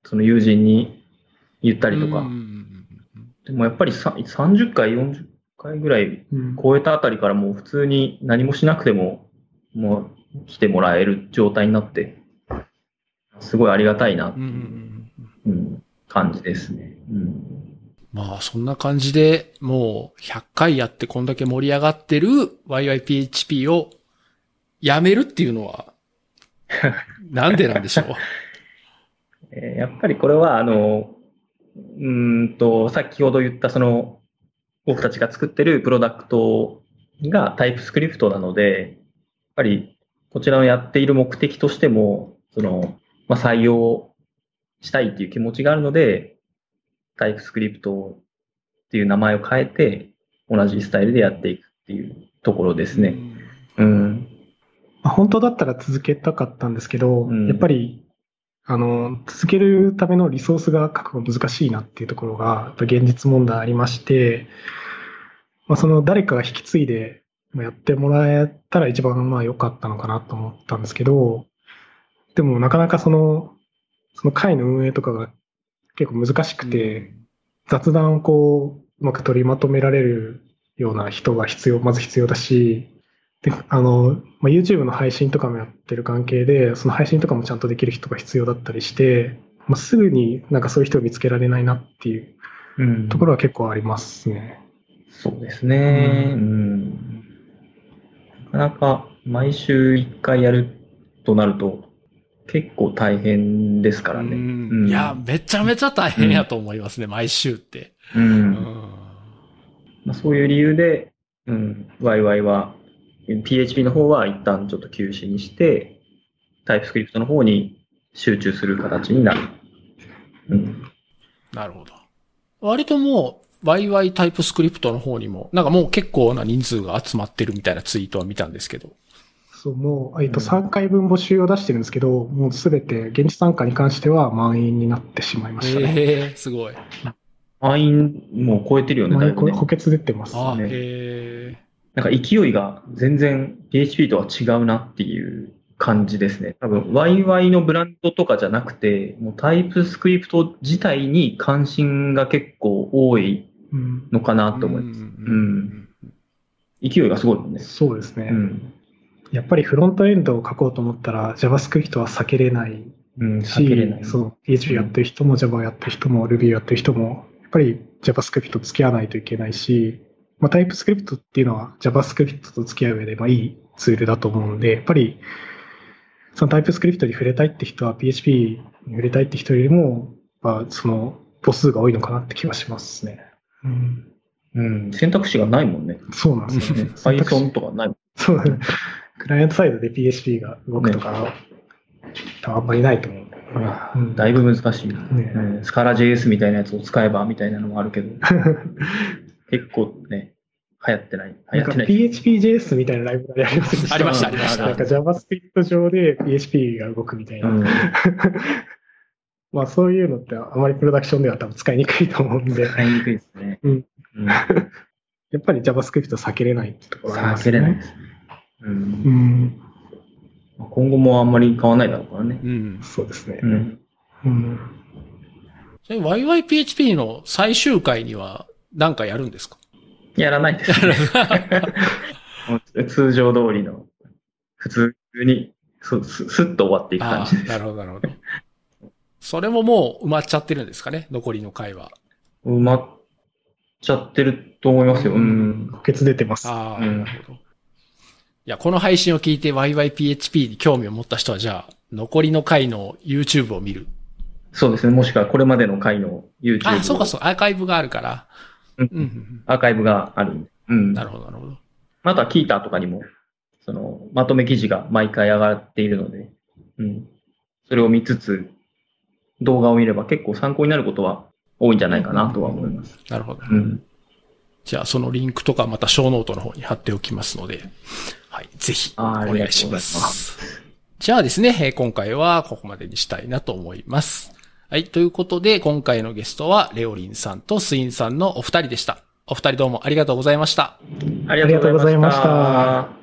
その友人に言ったあ。りとか。でもやっぱりさ30回、40回ぐらいうん超えたあたりからもう普通に何もしなくても、もう来てもらえる状態になって、すごいありがたいなっていう感じですね。うんまあ、そんな感じで、もう100回やってこんだけ盛り上がってる YYPHP をやめるっていうのは、*laughs* なんでなんでしょう？えーやっぱりこれは、あの、うーんと、先ほど言ったその、僕たちが作ってるプロダクトがタイプスクリプトなので、やっぱりこちらのやっている目的としても、その、まあ、採用したいっていう気持ちがあるので、タイプスクリプトっていう名前を変えて、同じスタイルでやっていくっていうところですね。うん。まあ本当だったら続けたかったんですけど、うんやっぱり、あの、続けるためのリソースが確保難しいなっていうところが、やっぱ現実問題ありまして、まあ、その誰かが引き継いでまあやってもらえたら一番まあ良かったのかなと思ったんですけど、でもなかなかその、その会の運営とかが結構難しくて、雑談をこう、うまく取りまとめられるような人が必要、まず必要だし、で、あの、まあ、YouTube の配信とかもやってる関係で、その配信とかもちゃんとできる人が必要だったりして、まあ、すぐになんかそういう人を見つけられないなっていううんところは結構ありますね。そうですね。ううん。なかなか毎週1回やるとなると結構大変ですからね。うんうんいや、めちゃめちゃ大変やと思いますね、毎週って。う。うんんまあ、そういう理由で、うん、YY は PHP の方は一旦ちょっと休止にして、タイプスクリプトの方に集中する形になる。うん。なるほど。割ともう、YY タイプスクリプトの方にも、なんかもう結構な人数が集まってるみたいなツイートは見たんですけど。そう、もう、えっと、うん3回分募集を出してるんですけど、もうすべて現地参加に関しては満員になってしまいましたね。へえ、すごい。満員もう超えてるよね、だいぶね。満員補欠出てますあね。へえ。なんか勢いが全然 PHP とは違うなっていう感じですね。多分 YY のブランドとかじゃなくて、もうタイプスクリプト自体に関心が結構多いうん、のかなと思います。うん勢いがすごいもんね。そうですね、うん。やっぱりフロントエンドを書こうと思ったら JavaScript は避けれないうん、避しけれない。そう、PHP やってる人も Java やってる人も Ruby やってる人も、やっぱり JavaScript と付き合わないといけないし、まあ、TypeScript っていうのは JavaScript と付き合う上でまあいいツールだと思うんで、やっぱりその TypeScript に触れたいって人は PHP に触れたいって人よりも、まあ、その母数が多いのかなって気がしますね。うん、うん、選択肢がないもんね。そうなんですよね。Python とかないもん。そうだねクライアントサイドで PHP が動くとかは、多分あんまりないと思う。うんだいぶ難しい。ねうん、スカラ JS みたいなやつを使えばみたいなのもあるけど、*laughs* 結構ね、流行ってない。流行ってない。PHPJS みたいなライブラリありませんでしたありましたありましたなんか JavaScript 上で PHP が動くみたいな。うん *laughs* まあそういうのってあまりプロダクションでは多分使いにくいと思うんで、使いにくいですね。うんうん *laughs* やっぱり JavaScript 避けれないってところがありますね。避けれないですね。う。うんん。今後もあんまり変わらないだろうからね。うん。そうですねう。ん。うん。YYPHP の最終回には何かやるんですか？やらないですね。*laughs* 通常通りの、普通に、す、すすっと終わっていく感あじです。あ、なるほど、なるほど。それももう埋まっちゃってるんですかね？残りの回は。埋まっちゃってると思いますよ。うん。補欠出てます。ああ、うんなるほど。いや、この配信を聞いて YYPHP に興味を持った人は、じゃあ、残りの回の YouTube を見る。そうですね。もしくはこれまでの回の YouTube あ、そうかをそう、アーカイブがあるから。うん。アーカイブがあるんで。うん。なるほど、なるほど。あとはキータとかにも、その、まとめ記事が毎回上がっているので、うん。それを見つつ、動画を見れば結構参考になることは多いんじゃないかなとは思います。なるほど。うん。じゃあ、そのリンクとかまたショーノートの方に貼っておきますので、はい、ぜひ、お願いします。じゃあですね、えー今回はここまでにしたいなと思います。はい、ということで、今回のゲストは、レオリンさんとスインさんのお二人でした。お二人どうもありがとうございました。ありがとうございました。